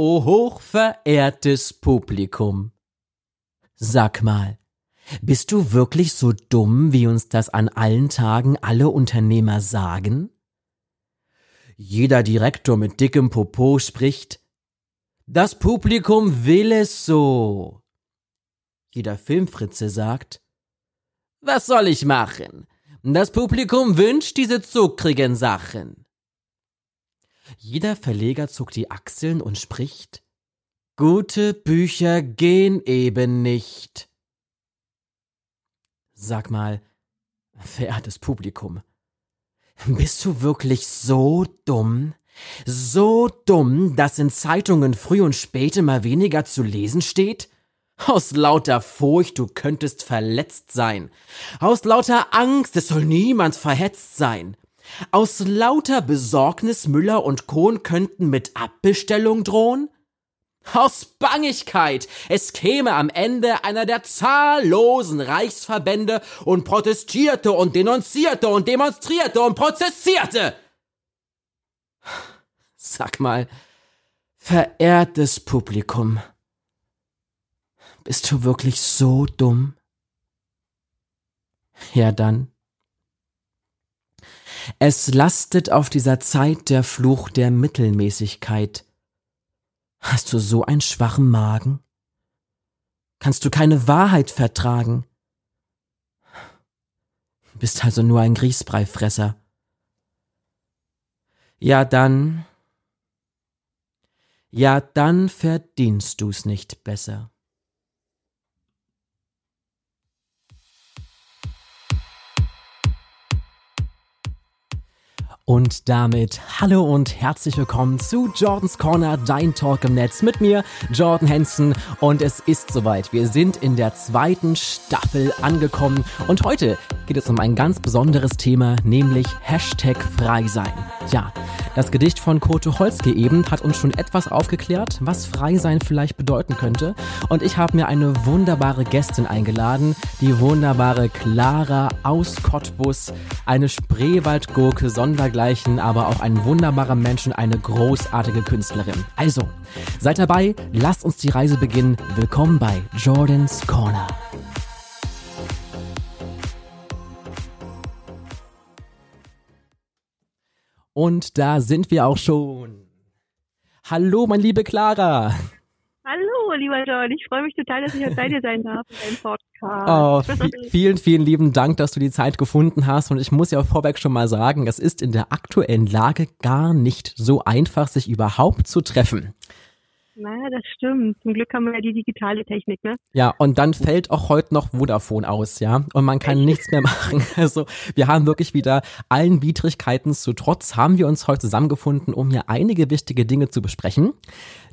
O hochverehrtes Publikum. Sag mal, bist du wirklich so dumm, wie uns das an allen Tagen alle Unternehmer sagen? Jeder Direktor mit dickem Popo spricht, das Publikum will es so. Jeder Filmfritze sagt, was soll ich machen? Das Publikum wünscht diese zuckrigen Sachen. Jeder Verleger zuckt die Achseln und spricht, gute Bücher gehen eben nicht. Sag mal, verehrtes Publikum, bist du wirklich so dumm? So dumm, dass in Zeitungen früh und spät immer weniger zu lesen steht? Aus lauter Furcht, du könntest verletzt sein. Aus lauter Angst, es soll niemand verhetzt sein. Aus lauter Besorgnis, Müller und Kohn könnten mit Abbestellung drohen? Aus Bangigkeit, es käme am Ende einer der zahllosen Reichsverbände und protestierte und denunzierte und demonstrierte und prozessierte. Sag mal, verehrtes Publikum, bist du wirklich so dumm? Ja dann. Es lastet auf dieser Zeit der Fluch der Mittelmäßigkeit. Hast du so einen schwachen Magen? Kannst du keine Wahrheit vertragen? Bist also nur ein Grießbreifresser. Ja dann, ja dann verdienst du's nicht besser. Und damit hallo und herzlich willkommen zu Jordans Corner, dein Talk im Netz mit mir, Jordan Hansen. Und es ist soweit. Wir sind in der zweiten Staffel angekommen. Und heute geht es um ein ganz besonderes Thema, nämlich Hashtag frei sein. Ja, das Gedicht von Kurt Tucholsky eben hat uns schon etwas aufgeklärt, was frei sein vielleicht bedeuten könnte. Und ich habe mir eine wunderbare Gästin eingeladen, die wunderbare Clara aus Cottbus, eine Spreewaldgurke Sondergleichen dergleichen, aber auch ein wunderbarer Mensch und eine großartige Künstlerin. Also, seid dabei, lasst uns die Reise beginnen. Willkommen bei Jordans Corner. Und da sind wir auch schon. Hallo, meine liebe Clara. Hallo, lieber John. Ich freue mich total, dass ich heute bei dir sein darf in deinem Podcast. Oh, vielen, vielen lieben Dank, dass du die Zeit gefunden hast. Und ich muss ja vorweg schon mal sagen, es ist in der aktuellen Lage gar nicht so einfach, sich überhaupt zu treffen. Naja, das stimmt. Zum Glück haben wir ja die digitale Technik, ne? Ja, und dann fällt auch heute noch Vodafone aus, ja. Und man kann nichts mehr machen. Also wir haben wirklich wieder allen Widrigkeiten zu trotz, haben wir uns heute zusammengefunden, um hier einige wichtige Dinge zu besprechen.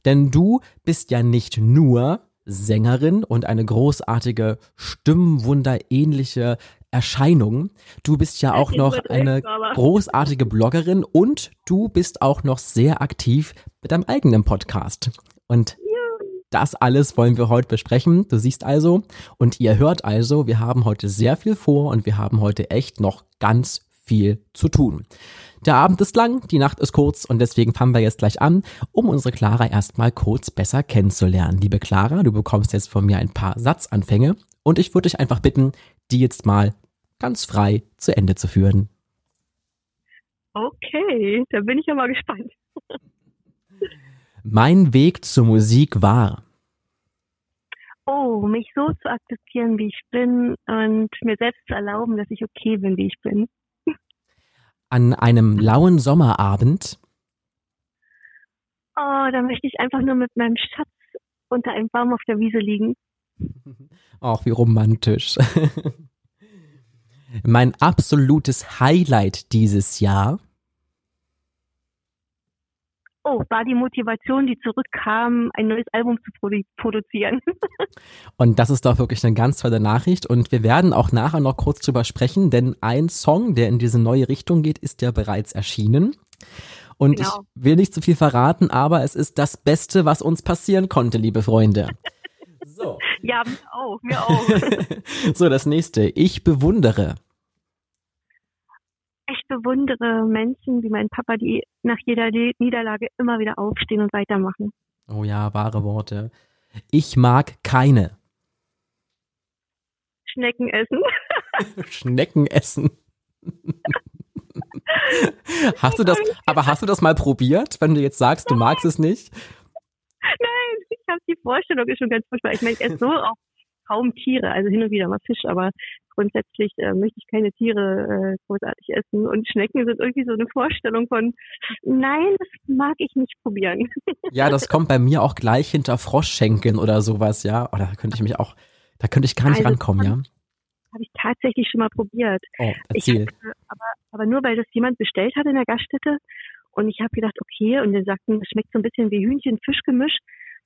Denn du bist ja nicht nur Sängerin und eine großartige Stimmwunder-ähnliche Erscheinung. Du bist ja auch noch eine großartige Bloggerin und du bist auch noch sehr aktiv mit deinem eigenen Podcast. Und das alles wollen wir heute besprechen. Du siehst also und ihr hört also, wir haben heute sehr viel vor und wir haben heute echt noch ganz viel zu tun. Der Abend ist lang, die Nacht ist kurz und deswegen fangen wir jetzt gleich an, um unsere Clara erstmal kurz besser kennenzulernen. Liebe Clara, du bekommst jetzt von mir ein paar Satzanfänge und ich würde dich einfach bitten, die jetzt mal ganz frei zu Ende zu führen. Okay, da bin ich ja mal gespannt. mein Weg zur Musik war. Oh, mich so zu akzeptieren, wie ich bin und mir selbst zu erlauben, dass ich okay bin, wie ich bin an einem lauen Sommerabend? Oh, da möchte ich einfach nur mit meinem Schatz unter einem Baum auf der Wiese liegen. Ach, wie romantisch. mein absolutes Highlight dieses Jahr oh, war die Motivation, die zurückkam, ein neues Album zu produ produzieren. und das ist doch wirklich eine ganz tolle Nachricht. Und wir werden auch nachher noch kurz drüber sprechen, denn ein Song, der in diese neue Richtung geht, ist ja bereits erschienen. Und genau. ich will nicht zu viel verraten, aber es ist das Beste, was uns passieren konnte, liebe Freunde. So. Ja, mir auch, mir auch. so, das nächste. Ich bewundere ich bewundere Menschen wie mein Papa, die nach jeder Niederlage immer wieder aufstehen und weitermachen. Oh ja, wahre Worte. Ich mag keine. Schnecken essen. Schnecken essen. hast du das, aber hast du das mal probiert, wenn du jetzt sagst, du magst es nicht? Nein, ich habe die Vorstellung ist schon ganz furchtbar. Ich meine, ich esse so auch kaum Tiere, also hin und wieder mal Fisch, aber grundsätzlich äh, möchte ich keine Tiere äh, großartig essen. Und Schnecken sind irgendwie so eine Vorstellung von, nein, das mag ich nicht probieren. Ja, das kommt bei mir auch gleich hinter Froschschenkeln oder sowas, ja. Oder da könnte ich mich auch, da könnte ich gar nicht also, rankommen, ja. Habe ich tatsächlich schon mal probiert. Oh, erzähl. Hab, aber, aber nur weil das jemand bestellt hat in der Gaststätte. Und ich habe gedacht, okay, und die sagten, das schmeckt so ein bisschen wie Hühnchen-Fischgemisch.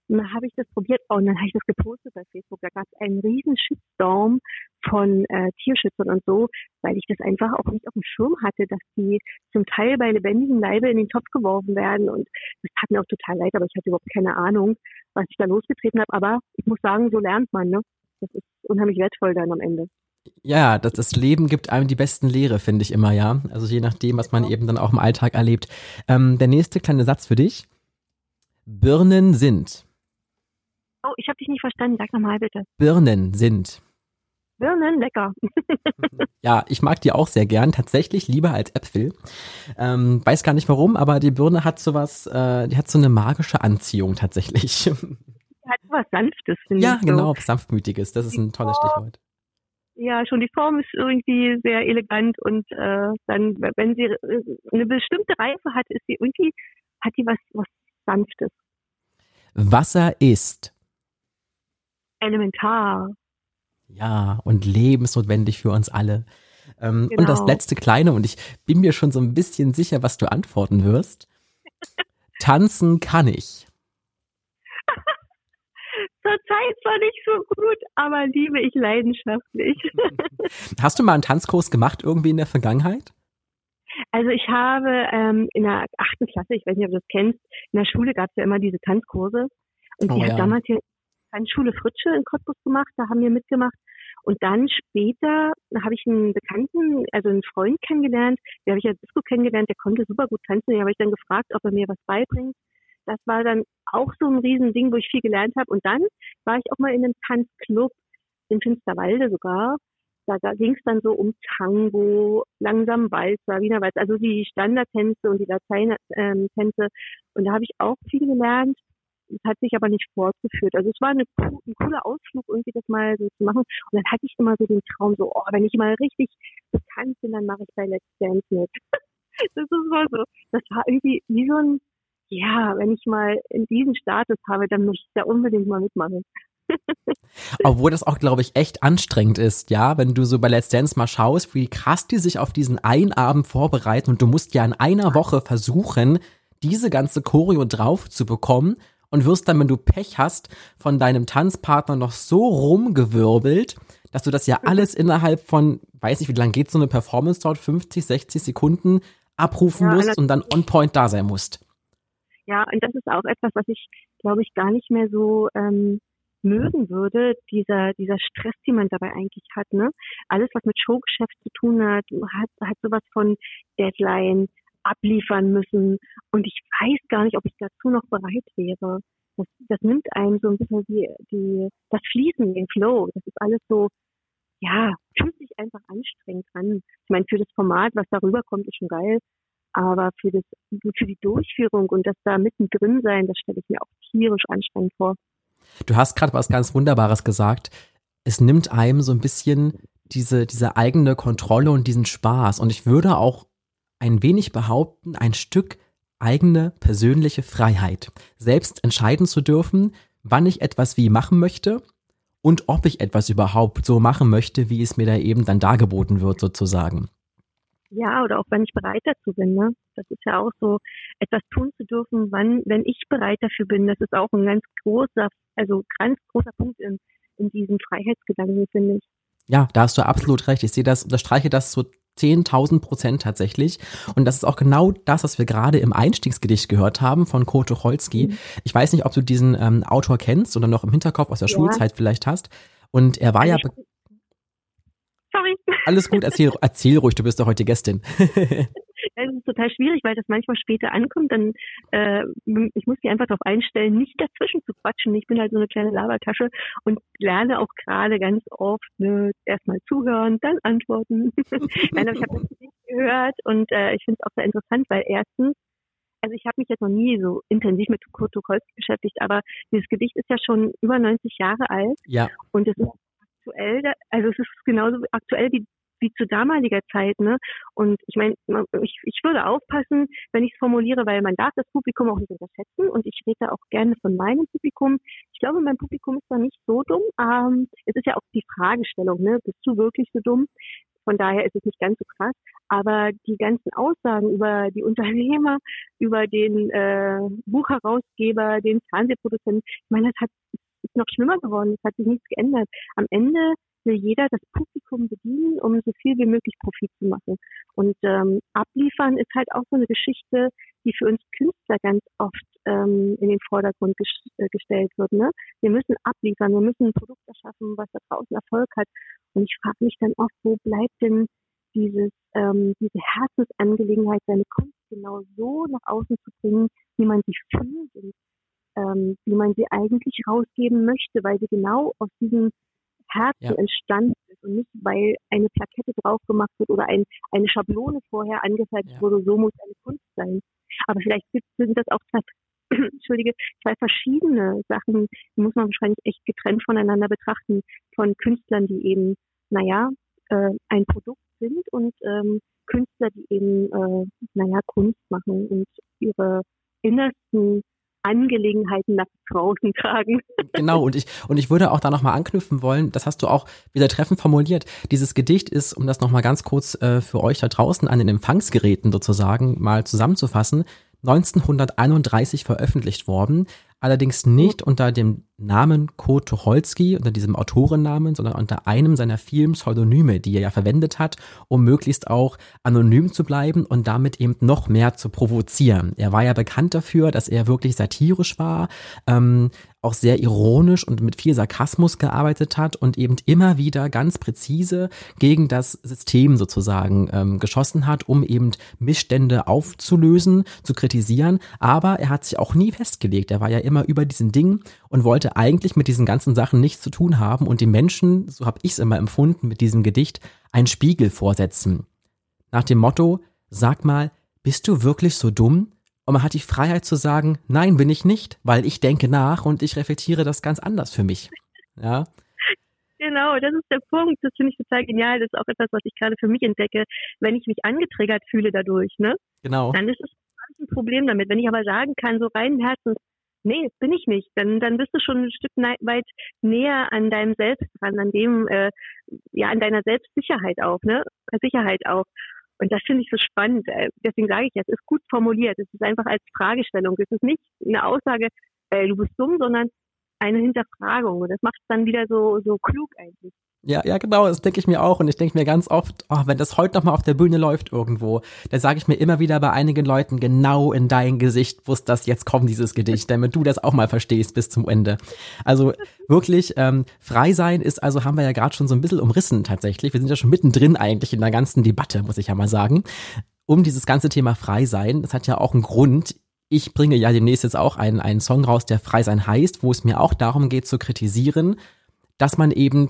Und dann habe ich das probiert und dann habe ich das gepostet bei Facebook. Da gab es einen riesen Shitstorm von äh, Tierschützern und so, weil ich das einfach auch nicht auf dem Schirm hatte, dass die zum Teil bei lebendigem Leibe in den Topf geworfen werden. Und das hat mir auch total leid, aber ich hatte überhaupt keine Ahnung, was ich da losgetreten habe. Aber ich muss sagen, so lernt man, ne? Das ist unheimlich wertvoll dann am Ende. Ja, das, das Leben gibt einem die besten Lehre, finde ich immer, ja. Also je nachdem, was man eben dann auch im Alltag erlebt. Ähm, der nächste kleine Satz für dich. Birnen sind. Oh, ich habe dich nicht verstanden. Sag nochmal bitte. Birnen sind. Birnen, lecker. ja, ich mag die auch sehr gern, tatsächlich lieber als Äpfel. Ähm, weiß gar nicht warum, aber die Birne hat sowas, äh, die hat so eine magische Anziehung tatsächlich. Die hat was Sanftes, finde ja, ich. Ja, genau, sanftmütiges, das ist ein tolles Stichwort. Ja, schon die Form ist irgendwie sehr elegant und äh, dann, wenn sie äh, eine bestimmte Reife hat, ist sie irgendwie, hat die was, was Sanftes. Wasser ist elementar. Ja, und lebensnotwendig für uns alle. Ähm, genau. Und das genau. letzte kleine, und ich bin mir schon so ein bisschen sicher, was du antworten wirst. Tanzen kann ich. Zurzeit zwar nicht so gut, aber liebe ich leidenschaftlich. Hast du mal einen Tanzkurs gemacht irgendwie in der Vergangenheit? Also ich habe ähm, in der achten Klasse, ich weiß nicht, ob du das kennst, in der Schule gab es ja immer diese Tanzkurse. Und die oh, hat ja. damals hier Tanzschule Fritsche in Cottbus gemacht, da haben wir mitgemacht. Und dann später habe ich einen Bekannten, also einen Freund kennengelernt, der habe ich ja Disco kennengelernt, der konnte super gut tanzen, den habe ich dann gefragt, ob er mir was beibringt. Das war dann auch so ein Riesending, wo ich viel gelernt habe. Und dann war ich auch mal in einem Tanzclub in Finsterwalde sogar. Da, da ging es dann so um Tango, langsam Walzer, Wiener Walzer, also die Standardtänze und die Lateintänze. Ähm, und da habe ich auch viel gelernt. Es hat sich aber nicht fortgeführt. Also es war eine, ein cooler Ausflug, irgendwie das mal so zu machen. Und dann hatte ich immer so den Traum, so, oh, wenn ich mal richtig bekannt bin, dann mache ich bei Let's Dance mit. das ist mal so. Das war irgendwie wie so ein, ja, wenn ich mal in diesen Status habe, dann möchte ich da unbedingt mal mitmachen. Obwohl das auch, glaube ich, echt anstrengend ist, ja, wenn du so bei Let's Dance mal schaust, wie krass die sich auf diesen einen Abend vorbereiten und du musst ja in einer Woche versuchen, diese ganze Choreo drauf zu bekommen und wirst dann, wenn du Pech hast, von deinem Tanzpartner noch so rumgewirbelt, dass du das ja alles innerhalb von, weiß nicht, wie lange geht so eine Performance dort, 50, 60 Sekunden abrufen ja, musst und dann on point da sein musst. Ja, und das ist auch etwas, was ich, glaube ich, gar nicht mehr so ähm, mögen würde, dieser, dieser Stress, den man dabei eigentlich hat. Ne? Alles, was mit Showgeschäft zu tun hat, hat, hat sowas von Deadline, abliefern müssen. Und ich weiß gar nicht, ob ich dazu noch bereit wäre. Das, das nimmt einem so ein bisschen die, die, das Fließen, den Flow. Das ist alles so, ja, fühlt sich einfach anstrengend an. Ich meine, für das Format, was darüber kommt, ist schon geil. Aber für das, für die Durchführung und das da mittendrin sein, das stelle ich mir auch tierisch anstrengend vor. Du hast gerade was ganz Wunderbares gesagt. Es nimmt einem so ein bisschen diese, diese eigene Kontrolle und diesen Spaß. Und ich würde auch ein wenig behaupten, ein Stück eigene persönliche Freiheit, selbst entscheiden zu dürfen, wann ich etwas wie machen möchte und ob ich etwas überhaupt so machen möchte, wie es mir da eben dann dargeboten wird, sozusagen. Ja, oder auch wenn ich bereit dazu bin. Ne? Das ist ja auch so, etwas tun zu dürfen, wann, wenn ich bereit dafür bin. Das ist auch ein ganz großer, also ganz großer Punkt in, in diesem Freiheitsgedanken, finde ich. Ja, da hast du absolut recht. Ich sehe das, unterstreiche das so 10.000 Prozent tatsächlich. Und das ist auch genau das, was wir gerade im Einstiegsgedicht gehört haben von Kurt Tucholsky. Mhm. Ich weiß nicht, ob du diesen ähm, Autor kennst oder noch im Hinterkopf aus der ja. Schulzeit vielleicht hast. Und er war ja. Sorry. Alles gut, erzähl, erzähl ruhig, du bist doch heute Gästin. Es ist total schwierig, weil das manchmal später ankommt. Dann äh, ich muss mich einfach darauf einstellen, nicht dazwischen zu quatschen. Ich bin halt so eine kleine Labertasche und lerne auch gerade ganz oft ne, erstmal zuhören, dann antworten. Nein, aber ich habe das nicht gehört und äh, ich finde es auch sehr interessant, weil erstens, also ich habe mich jetzt noch nie so intensiv mit Kurt Tucholsky beschäftigt, aber dieses Gedicht ist ja schon über 90 Jahre alt. Ja. Und es ist aktuell, also es ist genauso aktuell wie wie zu damaliger Zeit. Ne? Und ich meine, ich, ich würde aufpassen, wenn ich es formuliere, weil man darf das Publikum auch nicht unterschätzen und ich rede auch gerne von meinem Publikum. Ich glaube, mein Publikum ist da nicht so dumm. Ähm, es ist ja auch die Fragestellung, ne? bist du wirklich so dumm? Von daher ist es nicht ganz so krass. Aber die ganzen Aussagen über die Unternehmer, über den äh, Buchherausgeber, den Fernsehproduzenten, ich meine, das hat ist noch schlimmer geworden. Es hat sich nichts geändert. Am Ende will jeder das Publikum bedienen, um so viel wie möglich Profit zu machen. Und ähm, abliefern ist halt auch so eine Geschichte, die für uns Künstler ganz oft ähm, in den Vordergrund ges äh, gestellt wird. Ne? Wir müssen abliefern, wir müssen ein Produkt erschaffen, was da draußen Erfolg hat. Und ich frage mich dann oft, wo bleibt denn dieses, ähm, diese Herzensangelegenheit, seine Kunst genau so nach außen zu bringen, wie man sie fühlt und ähm, wie man sie eigentlich rausgeben möchte, weil sie genau aus diesem Herzen ja. entstanden ist und nicht, weil eine Plakette drauf gemacht wird oder ein, eine Schablone vorher angezeigt ja. wurde, so muss eine Kunst sein. Aber vielleicht sind das auch zwei, Entschuldige, zwei verschiedene Sachen, die muss man wahrscheinlich echt getrennt voneinander betrachten, von Künstlern, die eben, naja, äh, ein Produkt sind und ähm, Künstler, die eben, äh, naja, Kunst machen und ihre innersten Angelegenheiten nach draußen tragen. Genau, und ich, und ich würde auch da nochmal anknüpfen wollen, das hast du auch wieder treffend formuliert. Dieses Gedicht ist, um das nochmal ganz kurz äh, für euch da draußen an den Empfangsgeräten sozusagen mal zusammenzufassen, 1931 veröffentlicht worden, allerdings nicht unter dem Namen Kurt Tucholsky, unter diesem Autorennamen, sondern unter einem seiner vielen Pseudonyme, die er ja verwendet hat, um möglichst auch anonym zu bleiben und damit eben noch mehr zu provozieren. Er war ja bekannt dafür, dass er wirklich satirisch war, ähm, auch sehr ironisch und mit viel Sarkasmus gearbeitet hat und eben immer wieder ganz präzise gegen das System sozusagen ähm, geschossen hat, um eben Missstände aufzulösen, zu kritisieren. Aber er hat sich auch nie festgelegt. Er war ja immer über diesen Dingen und wollte eigentlich mit diesen ganzen Sachen nichts zu tun haben und den Menschen, so habe ich es immer empfunden mit diesem Gedicht, einen Spiegel vorsetzen. Nach dem Motto, sag mal, bist du wirklich so dumm? Und man hat die Freiheit zu sagen, nein, bin ich nicht, weil ich denke nach und ich reflektiere das ganz anders für mich. Ja. Genau, das ist der Punkt. Das finde ich total genial. Das ist auch etwas, was ich gerade für mich entdecke. Wenn ich mich angetriggert fühle dadurch, ne? Genau. Dann ist es ein Problem damit. Wenn ich aber sagen kann, so rein Herzens, nee, bin ich nicht, dann, dann bist du schon ein Stück weit näher an deinem Selbst dran, an dem, äh, ja, an deiner Selbstsicherheit auch, ne? Sicherheit auch. Und das finde ich so spannend. Äh, deswegen sage ich, es ist gut formuliert. Es ist einfach als Fragestellung. Es ist nicht eine Aussage, äh, du bist dumm, sondern eine Hinterfragung. Und das macht es dann wieder so, so klug eigentlich. Ja, ja, genau, das denke ich mir auch. Und ich denke mir ganz oft, oh, wenn das heute nochmal auf der Bühne läuft irgendwo, da sage ich mir immer wieder bei einigen Leuten genau in dein Gesicht, muss das jetzt kommen, dieses Gedicht, damit du das auch mal verstehst bis zum Ende. Also wirklich, ähm, frei sein ist, also haben wir ja gerade schon so ein bisschen umrissen tatsächlich. Wir sind ja schon mittendrin eigentlich in der ganzen Debatte, muss ich ja mal sagen. Um dieses ganze Thema frei sein, das hat ja auch einen Grund. Ich bringe ja demnächst jetzt auch einen, einen Song raus, der frei sein heißt, wo es mir auch darum geht zu kritisieren, dass man eben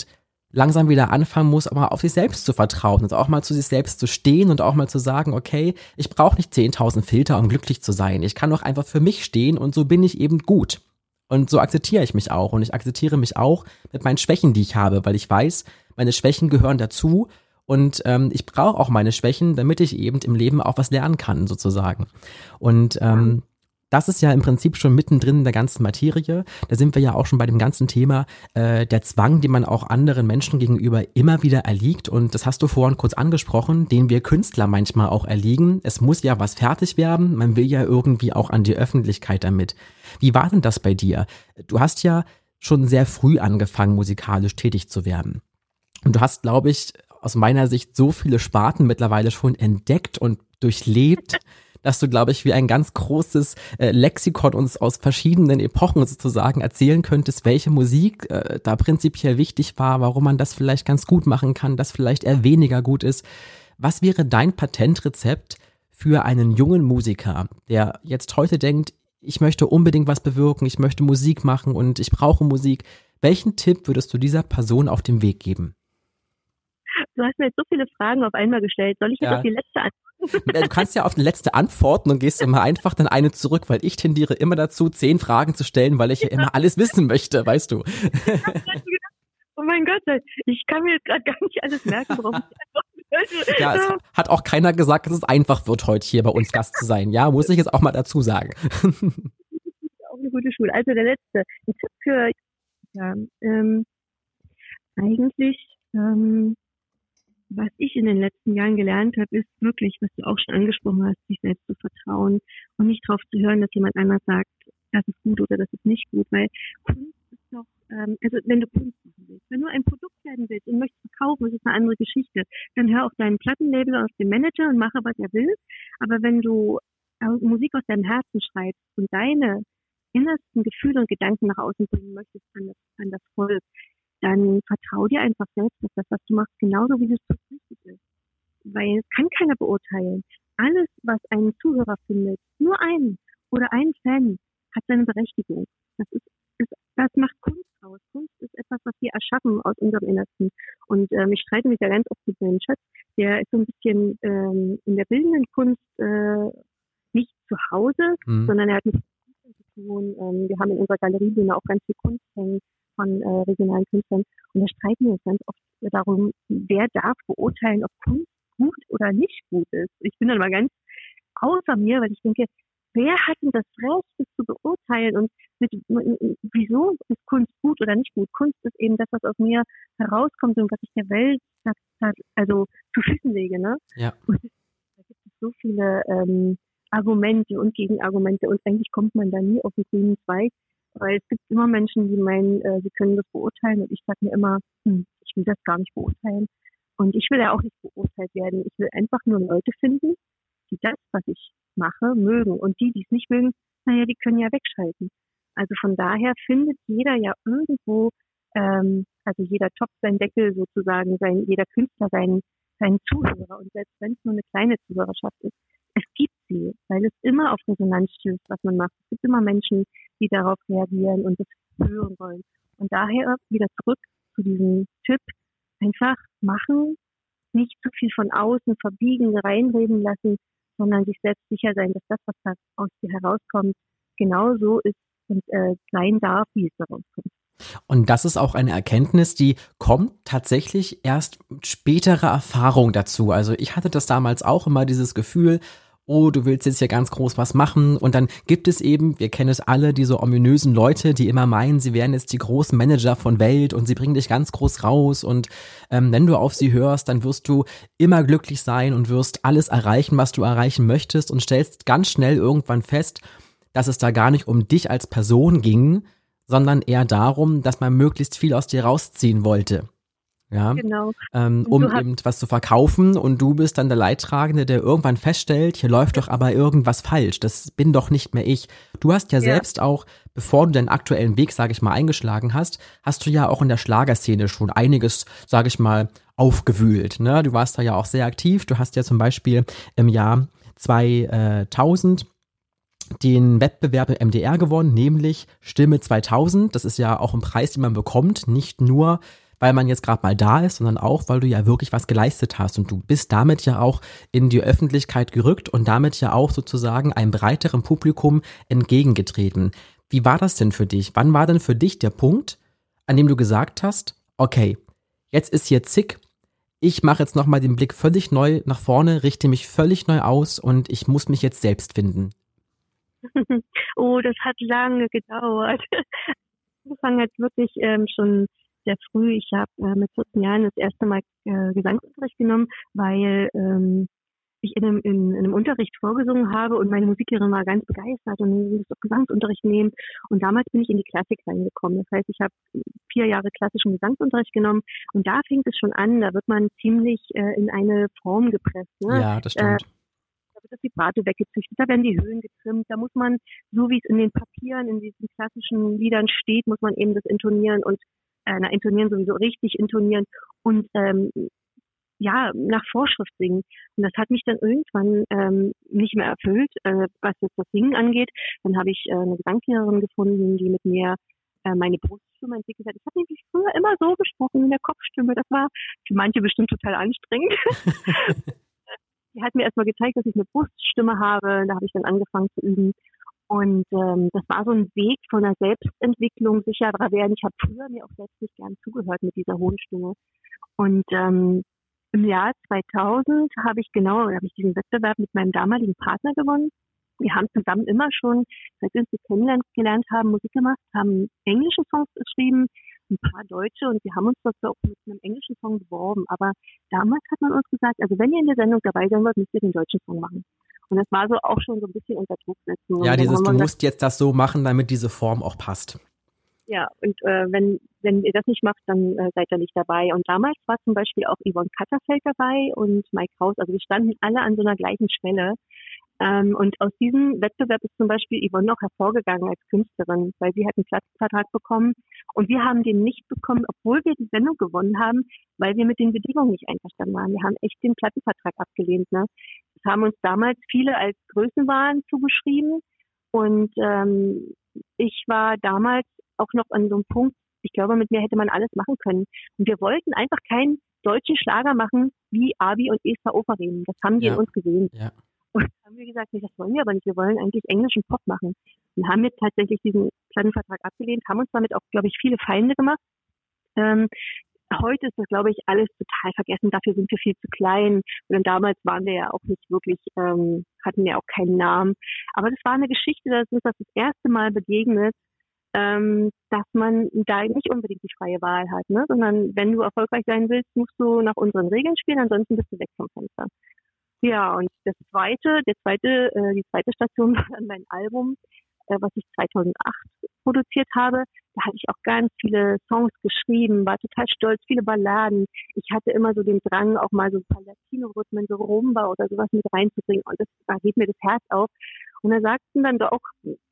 langsam wieder anfangen muss, aber auf sich selbst zu vertrauen und auch mal zu sich selbst zu stehen und auch mal zu sagen, okay, ich brauche nicht 10.000 Filter, um glücklich zu sein. Ich kann doch einfach für mich stehen und so bin ich eben gut. Und so akzeptiere ich mich auch und ich akzeptiere mich auch mit meinen Schwächen, die ich habe, weil ich weiß, meine Schwächen gehören dazu und ähm, ich brauche auch meine Schwächen, damit ich eben im Leben auch was lernen kann, sozusagen. Und ähm, das ist ja im Prinzip schon mittendrin in der ganzen Materie. Da sind wir ja auch schon bei dem ganzen Thema äh, der Zwang, den man auch anderen Menschen gegenüber immer wieder erliegt. Und das hast du vorhin kurz angesprochen, den wir Künstler manchmal auch erliegen. Es muss ja was fertig werden. Man will ja irgendwie auch an die Öffentlichkeit damit. Wie war denn das bei dir? Du hast ja schon sehr früh angefangen, musikalisch tätig zu werden. Und du hast, glaube ich, aus meiner Sicht so viele Sparten mittlerweile schon entdeckt und durchlebt dass du, glaube ich, wie ein ganz großes äh, Lexikon uns aus verschiedenen Epochen sozusagen erzählen könntest, welche Musik äh, da prinzipiell wichtig war, warum man das vielleicht ganz gut machen kann, das vielleicht eher weniger gut ist. Was wäre dein Patentrezept für einen jungen Musiker, der jetzt heute denkt, ich möchte unbedingt was bewirken, ich möchte Musik machen und ich brauche Musik. Welchen Tipp würdest du dieser Person auf dem Weg geben? Du hast mir jetzt so viele Fragen auf einmal gestellt. Soll ich jetzt ja. auf die letzte antworten? Du kannst ja auf die letzte antworten und gehst immer einfach dann eine zurück, weil ich tendiere immer dazu, zehn Fragen zu stellen, weil ich ja immer alles wissen möchte, weißt du. Oh mein Gott, ich kann mir jetzt gerade gar nicht alles merken, warum ich einfach Ja, es hat auch keiner gesagt, dass es einfach wird, heute hier bei uns Gast zu sein. Ja, muss ich jetzt auch mal dazu sagen. auch eine gute Schule. Also der letzte. Ein Tipp für, ja, ähm, eigentlich, ähm, was ich in den letzten Jahren gelernt habe, ist wirklich, was du auch schon angesprochen hast, sich selbst zu vertrauen und nicht darauf zu hören, dass jemand anders sagt, das ist gut oder das ist nicht gut, weil Kunst ist doch, ähm, also wenn du Kunst machen willst, wenn du ein Produkt werden willst und möchtest verkaufen, das ist eine andere Geschichte, dann hör auf deinen Plattenlabel aus dem Manager und mache, was er will. Aber wenn du Musik aus deinem Herzen schreibst und deine innersten Gefühle und Gedanken nach außen bringen möchtest an das, an das Volk, dann vertrau dir einfach selbst, dass das, was du machst, genauso wie du es richtig ist. Weil es kann keiner beurteilen. Alles, was ein Zuhörer findet, nur einen oder einen Fan, hat seine Berechtigung. Das ist, ist das macht Kunst aus. Kunst ist etwas, was wir erschaffen aus unserem Innersten. Und ähm, ich streite mich ja ganz oft mit meinem Schatz, der ist so ein bisschen ähm, in der bildenden Kunst äh, nicht zu Hause, mhm. sondern er hat mit Kunst zu tun. Ähm, wir haben in unserer Galerie auch ganz viel Kunst hängen von äh, regionalen Künstlern. Und da streiten wir uns ganz oft darum, wer darf beurteilen, ob Kunst gut oder nicht gut ist. Ich bin dann mal ganz außer mir, weil ich denke, wer hat denn das Recht, das zu beurteilen und mit, wieso ist Kunst gut oder nicht gut? Kunst ist eben das, was aus mir herauskommt und was ich der Welt also zu Füßen lege. Ne? Ja. Und da gibt es so viele ähm, Argumente und Gegenargumente und eigentlich kommt man da nie auf den grünen Zweig, weil es gibt immer Menschen, die meinen, äh, sie können das beurteilen und ich sage mir immer, hm, ich will das gar nicht beurteilen. Und ich will ja auch nicht beurteilt werden. Ich will einfach nur Leute finden, die das, was ich mache, mögen. Und die, die es nicht mögen, naja, die können ja wegschalten. Also von daher findet jeder ja irgendwo, ähm, also jeder Topf sein Deckel sozusagen, sein, jeder Künstler seinen, seinen Zuhörer. Und selbst wenn es nur eine kleine Zuhörerschaft ist, es gibt sie, weil es immer auf Resonanz stößt, was man macht. Es gibt immer Menschen, die darauf reagieren und das hören wollen. Und daher wieder zurück zu diesem Tipp, einfach machen, nicht zu viel von außen verbiegen, reinreden lassen, sondern sich selbst sicher sein, dass das, was da aus dir herauskommt, genau so ist und äh, sein darf, wie es daraus kommt. Und das ist auch eine Erkenntnis, die kommt tatsächlich erst spätere Erfahrung dazu. Also ich hatte das damals auch immer dieses Gefühl, oh, du willst jetzt hier ganz groß was machen. Und dann gibt es eben, wir kennen es alle, diese ominösen Leute, die immer meinen, sie wären jetzt die großen Manager von Welt und sie bringen dich ganz groß raus. Und ähm, wenn du auf sie hörst, dann wirst du immer glücklich sein und wirst alles erreichen, was du erreichen möchtest und stellst ganz schnell irgendwann fest, dass es da gar nicht um dich als Person ging, sondern eher darum, dass man möglichst viel aus dir rausziehen wollte ja, genau. ähm, um eben was zu verkaufen und du bist dann der Leidtragende, der irgendwann feststellt, hier läuft doch aber irgendwas falsch, das bin doch nicht mehr ich. Du hast ja, ja. selbst auch, bevor du deinen aktuellen Weg, sage ich mal, eingeschlagen hast, hast du ja auch in der Schlagerszene schon einiges, sage ich mal, aufgewühlt. Ne? Du warst da ja auch sehr aktiv. Du hast ja zum Beispiel im Jahr 2000 den Wettbewerb im MDR gewonnen, nämlich Stimme 2000. Das ist ja auch ein Preis, den man bekommt, nicht nur weil man jetzt gerade mal da ist, sondern auch, weil du ja wirklich was geleistet hast und du bist damit ja auch in die Öffentlichkeit gerückt und damit ja auch sozusagen einem breiteren Publikum entgegengetreten. Wie war das denn für dich? Wann war denn für dich der Punkt, an dem du gesagt hast, okay, jetzt ist hier zick, ich mache jetzt nochmal den Blick völlig neu nach vorne, richte mich völlig neu aus und ich muss mich jetzt selbst finden? Oh, das hat lange gedauert. Angefangen hat wirklich ähm, schon sehr früh. Ich habe äh, mit 14 Jahren das erste Mal äh, Gesangsunterricht genommen, weil ähm, ich in einem, in, in einem Unterricht vorgesungen habe und meine Musiklehrerin war ganz begeistert und will doch Gesangsunterricht nehmen. Und damals bin ich in die Klassik reingekommen. Das heißt, ich habe vier Jahre klassischen Gesangsunterricht genommen und da fängt es schon an, da wird man ziemlich äh, in eine Form gepresst. Ne? Ja, das stimmt. Äh, da wird das Vibrato weggezüchtet, da werden die Höhen getrimmt, da muss man, so wie es in den Papieren, in diesen klassischen Liedern steht, muss man eben das intonieren und äh, na, intonieren sowieso richtig intonieren. Und ähm, ja, nach Vorschrift singen. Und das hat mich dann irgendwann ähm, nicht mehr erfüllt, äh, was jetzt das Singen angeht. Dann habe ich äh, eine Gesangslehrerin gefunden, die mit mir äh, meine Bruststimme entwickelt hat. Ich habe nämlich früher immer so gesprochen in der Kopfstimme. Das war für manche bestimmt total anstrengend. die hat mir erstmal gezeigt, dass ich eine Bruststimme habe. Da habe ich dann angefangen zu üben. Und ähm, das war so ein Weg von der Selbstentwicklung, sicherer werden. Ich habe früher mir auch selbst nicht gern zugehört mit dieser hohen Stimme. Und ähm, im Jahr 2000 habe ich genau, habe ich diesen Wettbewerb mit meinem damaligen Partner gewonnen. Wir haben zusammen immer schon, seit wir uns kennengelernt haben, Musik gemacht, haben englische Songs geschrieben, ein paar deutsche und wir haben uns dort auch mit einem englischen Song beworben. Aber damals hat man uns gesagt, also wenn ihr in der Sendung dabei sein wollt, müsst ihr den deutschen Song machen. Und das war so auch schon so ein bisschen unter Druck setzen. Ja, dieses, du musst jetzt das so machen, damit diese Form auch passt. Ja, und äh, wenn, wenn ihr das nicht macht, dann äh, seid ihr nicht dabei. Und damals war zum Beispiel auch Yvonne Katterfeld dabei und Mike Kraus. Also wir standen alle an so einer gleichen Schwelle. Ähm, und aus diesem Wettbewerb ist zum Beispiel Yvonne noch hervorgegangen als Künstlerin, weil sie hat einen Platzvertrag bekommen und wir haben den nicht bekommen, obwohl wir die Sendung gewonnen haben, weil wir mit den Bedingungen nicht einverstanden waren. Wir haben echt den Plattenvertrag abgelehnt. Ne? Das haben uns damals viele als Größenwahn zugeschrieben und ähm, ich war damals auch noch an so einem Punkt, ich glaube, mit mir hätte man alles machen können. Und wir wollten einfach keinen deutschen Schlager machen wie Abi und Esther Oferin. Das haben die ja. in uns gesehen. Ja. Und haben wir gesagt, nee, das wollen wir aber nicht. Wir wollen eigentlich englischen Pop machen. Und haben jetzt tatsächlich diesen Plattenvertrag abgelehnt, haben uns damit auch, glaube ich, viele Feinde gemacht. Ähm, heute ist das, glaube ich, alles total vergessen. Dafür sind wir viel zu klein. Und damals waren wir ja auch nicht wirklich, ähm, hatten ja auch keinen Namen. Aber das war eine Geschichte, das uns das, das erste Mal begegnet, ähm, dass man da nicht unbedingt die freie Wahl hat, ne? sondern wenn du erfolgreich sein willst, musst du nach unseren Regeln spielen, ansonsten bist du weg vom Fenster. Ja, und das zweite, der zweite, äh, die zweite Station war dann mein Album, was ich 2008 produziert habe. Da hatte ich auch ganz viele Songs geschrieben, war total stolz, viele Balladen. Ich hatte immer so den Drang, auch mal so ein paar Latino-Rhythmen, so Rumba oder sowas mit reinzubringen. Und das, da geht mir das Herz auf. Und da sagten dann doch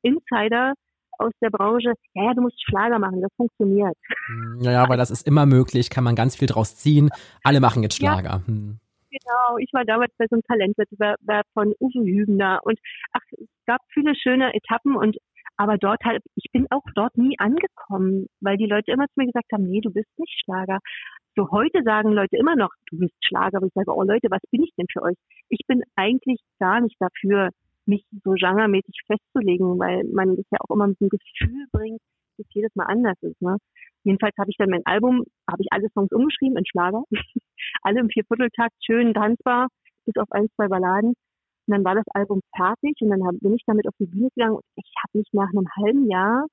Insider, aus der Branche, ja, ja, du musst Schlager machen, das funktioniert. Ja, ja, aber das ist immer möglich, kann man ganz viel draus ziehen. Alle machen jetzt Schlager. Ja. Hm. Genau, ich war damals bei so einem Talentwettbewerb von Uwe Hübner und ach, es gab viele schöne Etappen und aber dort halt, ich bin auch dort nie angekommen, weil die Leute immer zu mir gesagt haben, nee, du bist nicht Schlager. So heute sagen Leute immer noch, du bist Schlager, aber ich sage, oh Leute, was bin ich denn für euch? Ich bin eigentlich gar nicht dafür, mich so genremäßig festzulegen, weil man das ja auch immer mit einem Gefühl bringt, das jedes Mal anders ist. Ne? Jedenfalls habe ich dann mein Album, habe ich alle Songs umgeschrieben in Schlager, alle im Viervierteltakt, schön tanzbar, bis auf ein, zwei Balladen. Und dann war das Album fertig und dann hab, bin ich damit auf die Bühne gegangen und ich habe mich nach einem halben Jahr,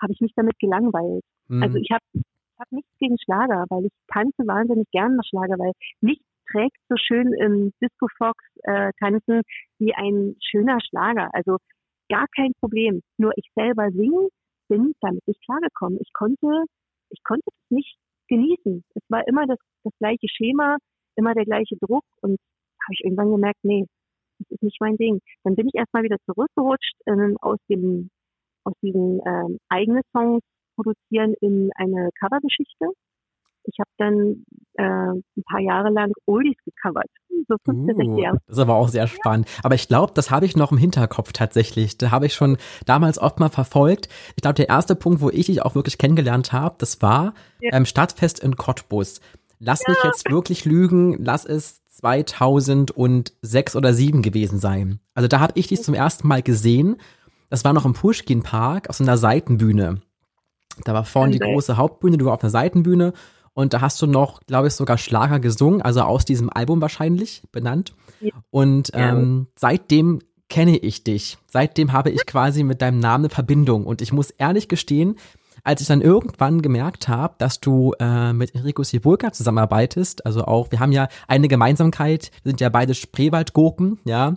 habe ich mich damit gelangweilt. Mhm. Also ich habe ich hab nichts gegen Schlager, weil ich tanze wahnsinnig gern nach Schlager, weil nichts trägt so schön im Disco Fox äh, tanzen wie ein schöner Schlager. Also gar kein Problem. Nur ich selber singen bin damit nicht klargekommen. Ich konnte, ich konnte es nicht genießen. Es war immer das, das gleiche Schema, immer der gleiche Druck und habe ich irgendwann gemerkt, nee, das ist nicht mein Ding. Dann bin ich erstmal wieder zurückgerutscht ähm, aus dem aus diesen ähm, eigenen Songs produzieren in eine Covergeschichte ich habe dann äh, ein paar Jahre lang Oldies gecovert. So 15, uh, Jahre. Das ist aber auch sehr spannend. Aber ich glaube, das habe ich noch im Hinterkopf tatsächlich. Da habe ich schon damals oft mal verfolgt. Ich glaube, der erste Punkt, wo ich dich auch wirklich kennengelernt habe, das war ja. ähm, Stadtfest in Cottbus. Lass ja. mich jetzt wirklich lügen, lass es 2006 oder 2007 gewesen sein. Also da habe ich dich zum ersten Mal gesehen. Das war noch im Pushkin Park auf so einer Seitenbühne. Da war vorne die große Hauptbühne, du war auf einer Seitenbühne und da hast du noch, glaube ich, sogar Schlager gesungen, also aus diesem Album wahrscheinlich benannt. Ja. Und ähm, seitdem kenne ich dich. Seitdem habe ich quasi mit deinem Namen eine Verbindung. Und ich muss ehrlich gestehen, als ich dann irgendwann gemerkt habe, dass du äh, mit Enrico Sibulka zusammenarbeitest, also auch, wir haben ja eine Gemeinsamkeit, wir sind ja beide Spreewaldgurken, ja,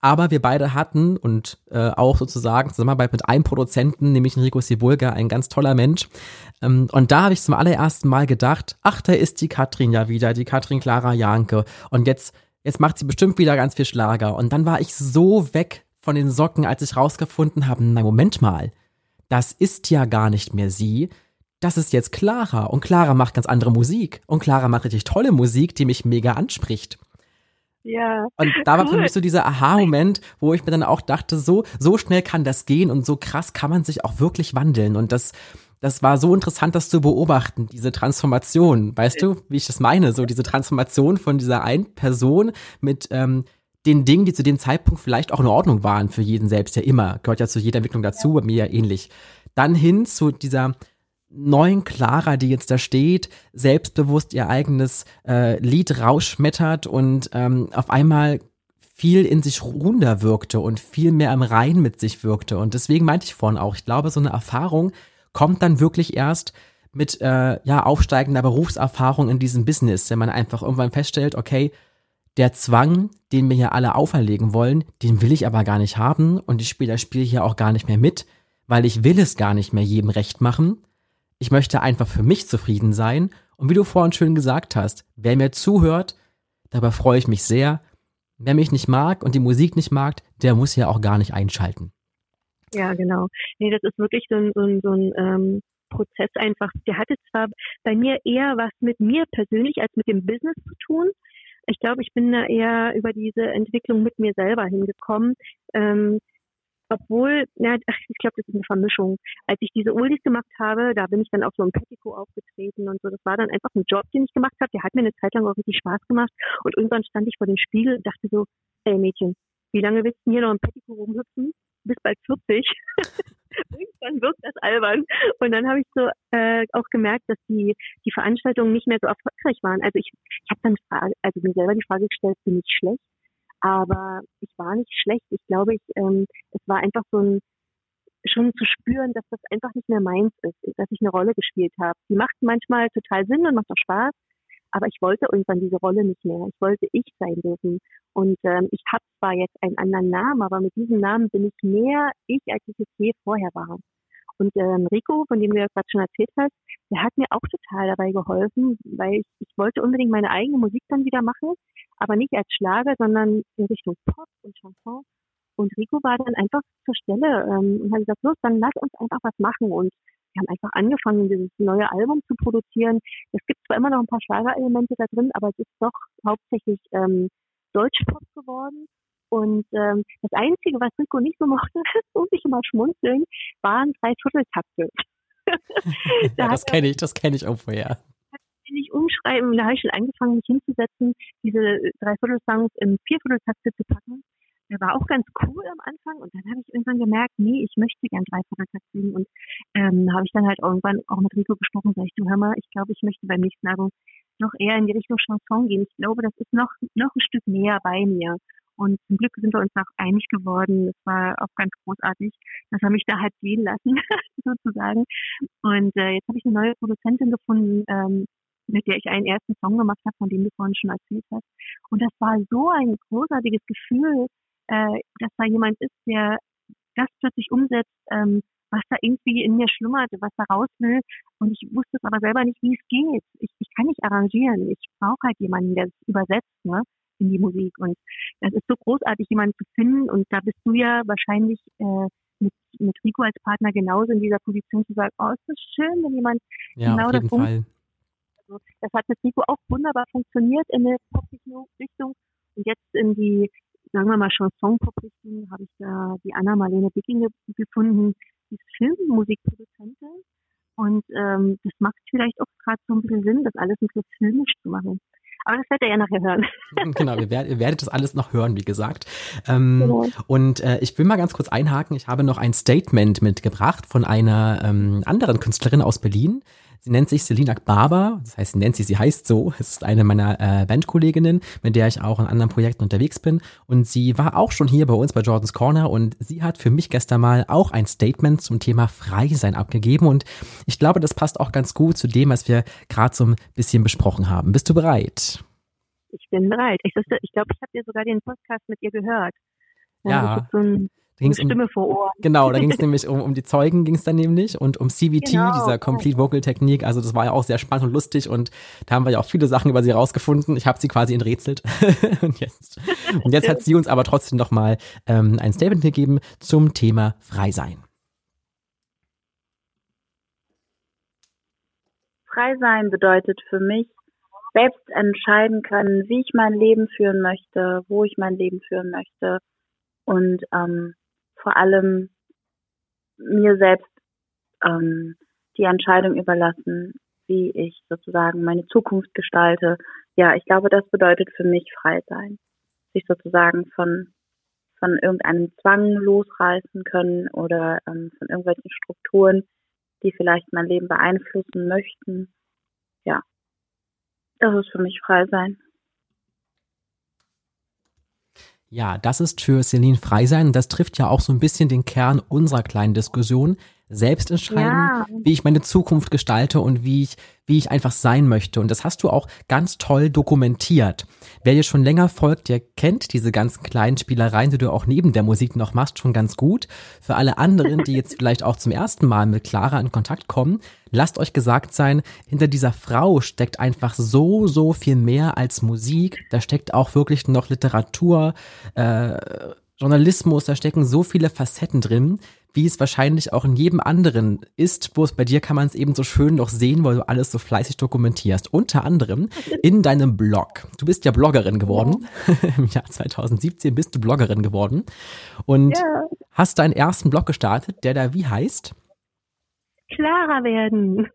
aber wir beide hatten und äh, auch sozusagen Zusammenarbeit mit einem Produzenten, nämlich Enrico Sibulga, ein ganz toller Mensch. Ähm, und da habe ich zum allerersten Mal gedacht, ach, da ist die Katrin ja wieder, die Katrin Clara Janke. Und jetzt, jetzt macht sie bestimmt wieder ganz viel Schlager. Und dann war ich so weg von den Socken, als ich rausgefunden habe, na Moment mal, das ist ja gar nicht mehr sie. das ist jetzt Clara und Clara macht ganz andere Musik und Clara macht richtig tolle Musik, die mich mega anspricht. Ja. Und da war cool. für mich so dieser Aha-Moment, wo ich mir dann auch dachte, so, so schnell kann das gehen und so krass kann man sich auch wirklich wandeln. Und das, das war so interessant, das zu beobachten, diese Transformation. Weißt du, wie ich das meine? So diese Transformation von dieser einen Person mit ähm, den Dingen, die zu dem Zeitpunkt vielleicht auch in Ordnung waren für jeden selbst, ja immer, gehört ja zu jeder Entwicklung dazu, bei mir ja ähnlich. Dann hin zu dieser neuen Clara, die jetzt da steht, selbstbewusst ihr eigenes äh, Lied rausschmettert und ähm, auf einmal viel in sich ruhender wirkte und viel mehr am Rein mit sich wirkte. Und deswegen meinte ich vorhin auch, ich glaube, so eine Erfahrung kommt dann wirklich erst mit äh, ja aufsteigender Berufserfahrung in diesem Business, wenn man einfach irgendwann feststellt, okay, der Zwang, den mir hier alle auferlegen wollen, den will ich aber gar nicht haben und ich spiele das Spiel hier auch gar nicht mehr mit, weil ich will es gar nicht mehr jedem recht machen, ich möchte einfach für mich zufrieden sein. Und wie du vorhin schön gesagt hast, wer mir zuhört, dabei freue ich mich sehr. Wer mich nicht mag und die Musik nicht mag, der muss ja auch gar nicht einschalten. Ja, genau. Nee, das ist wirklich so ein, so ein, so ein ähm, Prozess einfach. Der hatte zwar bei mir eher was mit mir persönlich als mit dem Business zu tun. Ich glaube, ich bin da eher über diese Entwicklung mit mir selber hingekommen. Ähm, obwohl, na, ich glaube, das ist eine Vermischung. Als ich diese Oldies gemacht habe, da bin ich dann auf so einem Petticoat aufgetreten und so. Das war dann einfach ein Job, den ich gemacht habe. Der hat mir eine Zeit lang auch richtig Spaß gemacht. Und irgendwann stand ich vor dem Spiegel und dachte so, ey Mädchen, wie lange willst du hier noch im Petticoat rumhüpfen? Du bist bald 40. irgendwann wird das albern. Und dann habe ich so äh, auch gemerkt, dass die, die Veranstaltungen nicht mehr so erfolgreich waren. Also ich, ich habe dann Frage, also mir selber die Frage gestellt, bin ich schlecht? Aber ich war nicht schlecht. Ich glaube, ich, ähm, es war einfach so ein, schon zu spüren, dass das einfach nicht mehr meins ist, dass ich eine Rolle gespielt habe. Die macht manchmal total Sinn und macht auch Spaß, aber ich wollte irgendwann diese Rolle nicht mehr. Ich wollte ich sein dürfen. Und ähm, ich habe zwar jetzt einen anderen Namen, aber mit diesem Namen bin ich mehr ich, als ich es je vorher war. Und ähm, Rico, von dem du ja gerade schon erzählt hast, der hat mir auch total dabei geholfen, weil ich, ich wollte unbedingt meine eigene Musik dann wieder machen, aber nicht als Schlager, sondern in Richtung Pop und Chanson. Und Rico war dann einfach zur Stelle ähm, und hat gesagt, los, dann lass uns einfach was machen. Und wir haben einfach angefangen, dieses neue Album zu produzieren. Es gibt zwar immer noch ein paar Schlagerelemente da drin, aber es ist doch hauptsächlich ähm, Deutschpop geworden. Und ähm, das Einzige, was Rico nicht so mochte, muss ich immer schmunzeln, waren drei Vierteltakte. ja, das kenne ich, das kenne ich auch vorher. Nicht umschreiben, da habe ich schon angefangen, mich hinzusetzen, diese Dreiviertel-Songs im Viervierteltakte zu packen. Der war auch ganz cool am Anfang und dann habe ich irgendwann gemerkt, nee, ich möchte gern Dreivierteltakt singen und ähm, habe ich dann halt irgendwann auch mit Rico gesprochen, sag ich, du hör mal, ich glaube, ich möchte beim nächsten Album noch eher in die Richtung Chanson gehen. Ich glaube, das ist noch, noch ein Stück näher bei mir. Und zum Glück sind wir uns noch einig geworden. Das war auch ganz großartig, dass er mich da halt gehen lassen, sozusagen. Und äh, jetzt habe ich eine neue Produzentin gefunden, ähm, mit der ich einen ersten Song gemacht habe, von dem du vorhin schon erzählt hast. Und das war so ein großartiges Gefühl, äh, dass da jemand ist, der das plötzlich umsetzt, ähm, was da irgendwie in mir schlummert, was da raus will. Und ich wusste es aber selber nicht, wie es geht. Ich, ich kann nicht arrangieren. Ich brauche halt jemanden, der es übersetzt. Ne? In die Musik. Und das ist so großartig, jemanden zu finden. Und da bist du ja wahrscheinlich äh, mit, mit Rico als Partner genauso in dieser Position zu sagen, oh, ist das schön, wenn jemand ja, genau auf jeden das Fall. Also, das hat mit Rico auch wunderbar funktioniert in der Pop-Richtung. Und jetzt in die, sagen wir mal, Chanson-Pop-Richtung habe ich da die Anna Marlene Bicking gefunden, die ist Filmmusikproduzentin. Und ähm, das macht vielleicht auch gerade so ein bisschen Sinn, das alles ein bisschen filmisch zu machen. Aber das werdet ihr ja nachher hören. genau, ihr werdet, ihr werdet das alles noch hören, wie gesagt. Ähm, genau. Und äh, ich will mal ganz kurz einhaken. Ich habe noch ein Statement mitgebracht von einer ähm, anderen Künstlerin aus Berlin. Sie nennt sich Selina Barber, das heißt, sie nennt sie, sie heißt so. Es ist eine meiner äh, Bandkolleginnen, mit der ich auch in anderen Projekten unterwegs bin. Und sie war auch schon hier bei uns bei Jordan's Corner und sie hat für mich gestern mal auch ein Statement zum Thema Freisein abgegeben. Und ich glaube, das passt auch ganz gut zu dem, was wir gerade so ein bisschen besprochen haben. Bist du bereit? Ich bin bereit. Ich, glaube, ich habe dir sogar den Podcast mit ihr gehört. Ja. Ein da ging's Stimme um, vor Ohr. Genau, da ging es nämlich um, um die Zeugen ging es dann nämlich und um CVT, genau. dieser Complete Vocal Technik. Also das war ja auch sehr spannend und lustig und da haben wir ja auch viele Sachen über sie rausgefunden. Ich habe sie quasi enträtselt und jetzt und jetzt hat sie uns aber trotzdem noch mal ähm, ein Statement gegeben zum Thema Freisein. frei sein bedeutet für mich, selbst entscheiden können, wie ich mein Leben führen möchte, wo ich mein Leben führen möchte und ähm, vor allem mir selbst ähm, die Entscheidung überlassen, wie ich sozusagen meine Zukunft gestalte. Ja, ich glaube, das bedeutet für mich frei sein. Sich sozusagen von, von irgendeinem Zwang losreißen können oder ähm, von irgendwelchen Strukturen, die vielleicht mein Leben beeinflussen möchten. Ja, das ist für mich frei sein. Ja, das ist für Celine Freisein. Das trifft ja auch so ein bisschen den Kern unserer kleinen Diskussion selbst entscheiden, ja. wie ich meine Zukunft gestalte und wie ich, wie ich einfach sein möchte. Und das hast du auch ganz toll dokumentiert. Wer dir schon länger folgt, der kennt diese ganzen kleinen Spielereien, die du auch neben der Musik noch machst, schon ganz gut. Für alle anderen, die jetzt vielleicht auch zum ersten Mal mit Clara in Kontakt kommen, lasst euch gesagt sein, hinter dieser Frau steckt einfach so, so viel mehr als Musik. Da steckt auch wirklich noch Literatur, äh, Journalismus, da stecken so viele Facetten drin, wie es wahrscheinlich auch in jedem anderen ist. Bloß bei dir kann man es eben so schön noch sehen, weil du alles so fleißig dokumentierst. Unter anderem in deinem Blog. Du bist ja Bloggerin geworden. Ja. Im Jahr 2017 bist du Bloggerin geworden. Und ja. hast deinen ersten Blog gestartet, der da wie heißt? Klarer werden.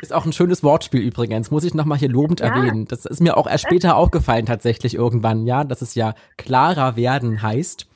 Ist auch ein schönes Wortspiel übrigens, muss ich nochmal hier lobend ja. erwähnen. Das ist mir auch erst später aufgefallen tatsächlich irgendwann, ja, dass es ja klarer werden heißt.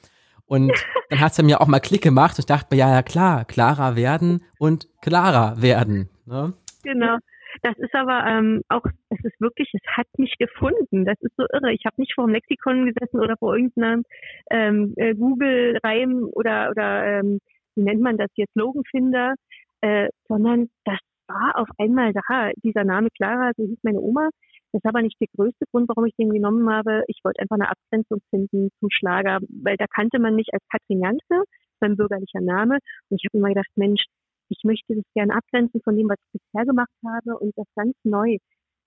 Und dann hat es mir auch mal Klick gemacht. Ich dachte mir, ja, ja, klar, klarer werden und klarer werden. Ne? Genau. Das ist aber ähm, auch, es ist wirklich, es hat mich gefunden. Das ist so irre. Ich habe nicht vor dem Lexikon gesessen oder vor irgendeinem ähm, äh, Google-Reim oder, oder ähm, wie nennt man das jetzt, Logenfinder, äh, sondern das war auf einmal da. Dieser Name Clara, so hieß meine Oma, das ist aber nicht der größte Grund, warum ich den genommen habe. Ich wollte einfach eine Abgrenzung finden zum Schlager, weil da kannte man mich als Katrin Janke, mein bürgerlicher Name. Und ich habe immer gedacht, Mensch, ich möchte das gerne abgrenzen von dem, was ich bisher gemacht habe und das ganz neu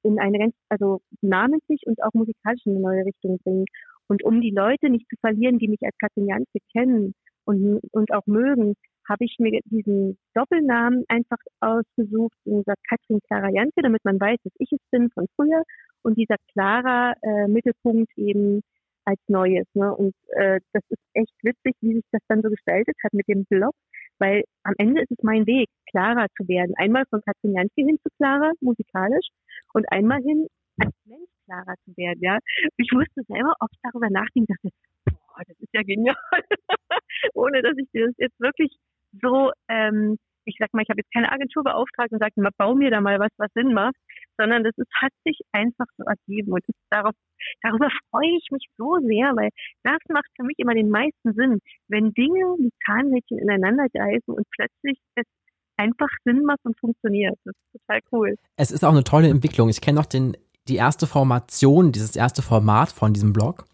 in eine ganz, also namentlich und auch musikalisch in eine neue Richtung bringen. Und um die Leute nicht zu verlieren, die mich als Katrin Janke kennen und, und auch mögen, habe ich mir diesen Doppelnamen einfach ausgesucht und gesagt Katrin Clara Janke, damit man weiß, dass ich es bin von früher und dieser Clara äh, Mittelpunkt eben als Neues. Ne? Und äh, das ist echt witzig, wie sich das dann so gestaltet hat mit dem Blog, weil am Ende ist es mein Weg, Clara zu werden. Einmal von Katrin Janke hin zu Clara, musikalisch, und einmal hin als Mensch Clara zu werden. Ja, ich wusste selber oft darüber nachdenken, dachte, boah, das ist ja genial, ohne dass ich das jetzt wirklich so, ähm, ich sag mal, ich habe jetzt keine Agentur beauftragt und sagte, bau mir da mal was, was Sinn macht, sondern das ist, hat sich einfach so ergeben und darauf, darüber freue ich mich so sehr, weil das macht für mich immer den meisten Sinn, wenn Dinge wie Zahnrädchen ineinander greifen und plötzlich es einfach Sinn macht und funktioniert. Das ist total cool. Es ist auch eine tolle Entwicklung. Ich kenne noch den, die erste Formation, dieses erste Format von diesem Blog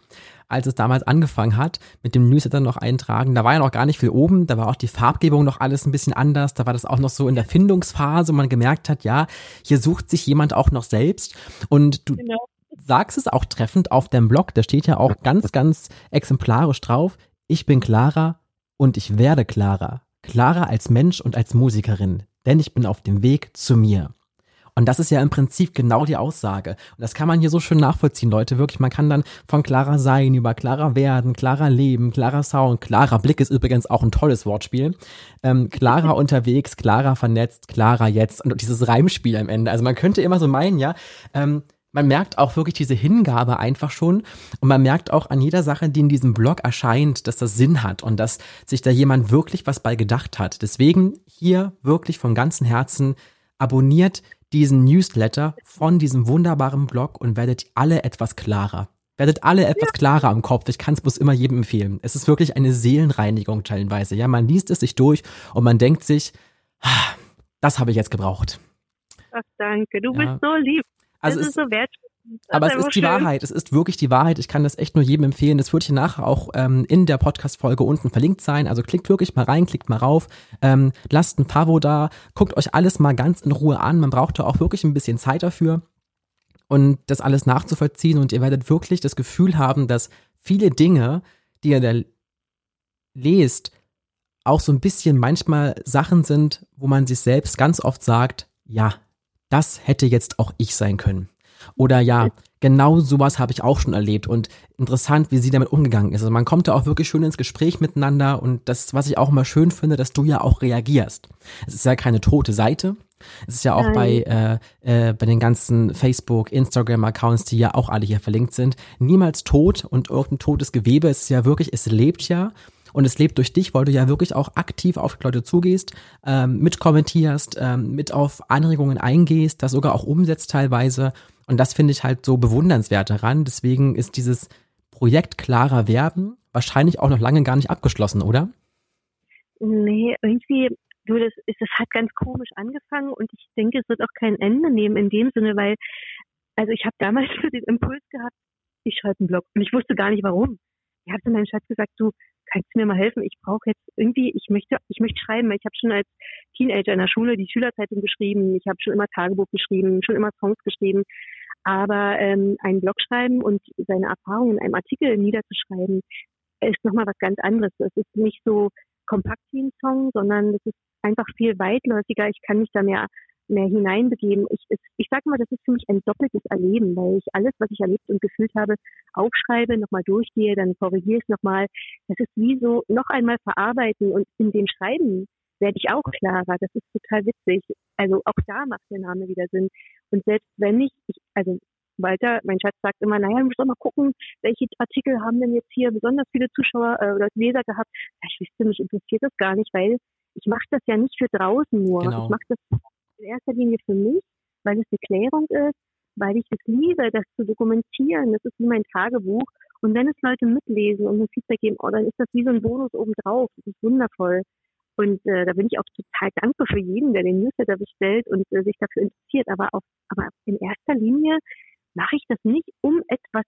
als es damals angefangen hat, mit dem Newsletter noch eintragen. Da war ja noch gar nicht viel oben, da war auch die Farbgebung noch alles ein bisschen anders, da war das auch noch so in der Findungsphase, wo man gemerkt hat, ja, hier sucht sich jemand auch noch selbst und du genau. sagst es auch treffend auf dem Blog, da steht ja auch ganz, ganz exemplarisch drauf, ich bin Clara und ich werde Clara. Clara als Mensch und als Musikerin, denn ich bin auf dem Weg zu mir. Und das ist ja im Prinzip genau die Aussage. Und das kann man hier so schön nachvollziehen, Leute. Wirklich, man kann dann von klarer sein über klarer werden, klarer leben, klarer Sound, klarer Blick ist übrigens auch ein tolles Wortspiel. Ähm, klarer unterwegs, klarer vernetzt, klarer jetzt. Und dieses Reimspiel am Ende. Also man könnte immer so meinen, ja, ähm, man merkt auch wirklich diese Hingabe einfach schon und man merkt auch an jeder Sache, die in diesem Blog erscheint, dass das Sinn hat und dass sich da jemand wirklich was bei gedacht hat. Deswegen hier wirklich vom ganzen Herzen abonniert diesen Newsletter von diesem wunderbaren Blog und werdet alle etwas klarer. Werdet alle etwas klarer am Kopf. Ich kann es bloß immer jedem empfehlen. Es ist wirklich eine Seelenreinigung teilweise. Ja, man liest es sich durch und man denkt sich, ah, das habe ich jetzt gebraucht. Ach, danke. Du ja. bist so lieb. Also das ist so wertvoll. Aber es ist die. Wahrheit. Es ist wirklich die Wahrheit. Ich kann das echt nur jedem empfehlen. Das wird hier nachher auch ähm, in der Podcast-Folge unten verlinkt sein. Also klickt wirklich mal rein, klickt mal rauf, ähm, lasst ein Favo da, guckt euch alles mal ganz in Ruhe an. Man braucht da auch wirklich ein bisschen Zeit dafür und das alles nachzuvollziehen. Und ihr werdet wirklich das Gefühl haben, dass viele Dinge, die ihr da lest, auch so ein bisschen manchmal Sachen sind, wo man sich selbst ganz oft sagt, ja, das hätte jetzt auch ich sein können. Oder ja, genau sowas habe ich auch schon erlebt und interessant, wie sie damit umgegangen ist. Also man kommt da auch wirklich schön ins Gespräch miteinander und das, was ich auch immer schön finde, dass du ja auch reagierst. Es ist ja keine tote Seite. Es ist ja auch bei, äh, äh, bei den ganzen Facebook, Instagram-Accounts, die ja auch alle hier verlinkt sind, niemals tot und irgendein totes Gewebe. Es ist ja wirklich, es lebt ja und es lebt durch dich, weil du ja wirklich auch aktiv auf die Leute zugehst, ähm, mitkommentierst, ähm, mit auf Anregungen eingehst, das sogar auch umsetzt teilweise. Und das finde ich halt so bewundernswert daran. Deswegen ist dieses Projekt klarer Werben wahrscheinlich auch noch lange gar nicht abgeschlossen, oder? Nee, irgendwie, du, das, ist, das hat ganz komisch angefangen und ich denke, es wird auch kein Ende nehmen in dem Sinne, weil, also ich habe damals den Impuls gehabt, ich schreibe einen Blog und ich wusste gar nicht warum. Ich habe zu meinem Schatz gesagt, du, kannst du mir mal helfen? Ich brauche jetzt irgendwie, ich möchte, ich möchte schreiben. Ich habe schon als Teenager in der Schule die Schülerzeitung geschrieben. Ich habe schon immer Tagebuch geschrieben, schon immer Songs geschrieben. Aber ähm, einen Blog schreiben und seine Erfahrungen in einem Artikel niederzuschreiben, ist nochmal was ganz anderes. Es ist nicht so kompakt wie ein Song, sondern es ist einfach viel weitläufiger. Ich kann mich da mehr mehr hineinbegeben. Ich, ich sage mal, das ist für mich ein doppeltes Erleben, weil ich alles, was ich erlebt und gefühlt habe, aufschreibe, nochmal durchgehe, dann korrigiere es nochmal. Das ist wie so noch einmal verarbeiten und in dem Schreiben werde ich auch klarer. Das ist total witzig. Also auch da macht der Name wieder Sinn. Und selbst wenn ich, ich also Walter, mein Schatz sagt immer, naja, du musst doch mal gucken, welche Artikel haben denn jetzt hier besonders viele Zuschauer äh, oder Leser gehabt. Ja, ich wüsste, mich interessiert das gar nicht, weil ich mache das ja nicht für draußen nur. Genau. Ich mache das in erster Linie für mich, weil es eine Klärung ist, weil ich es liebe, das zu dokumentieren. Das ist wie mein Tagebuch. Und wenn es Leute mitlesen und ein Feedback geben, oh, dann ist das wie so ein Bonus obendrauf. Das ist wundervoll. Und äh, da bin ich auch total dankbar für jeden, der den Newsletter bestellt und äh, sich dafür interessiert. Aber auch, aber in erster Linie mache ich das nicht, um etwas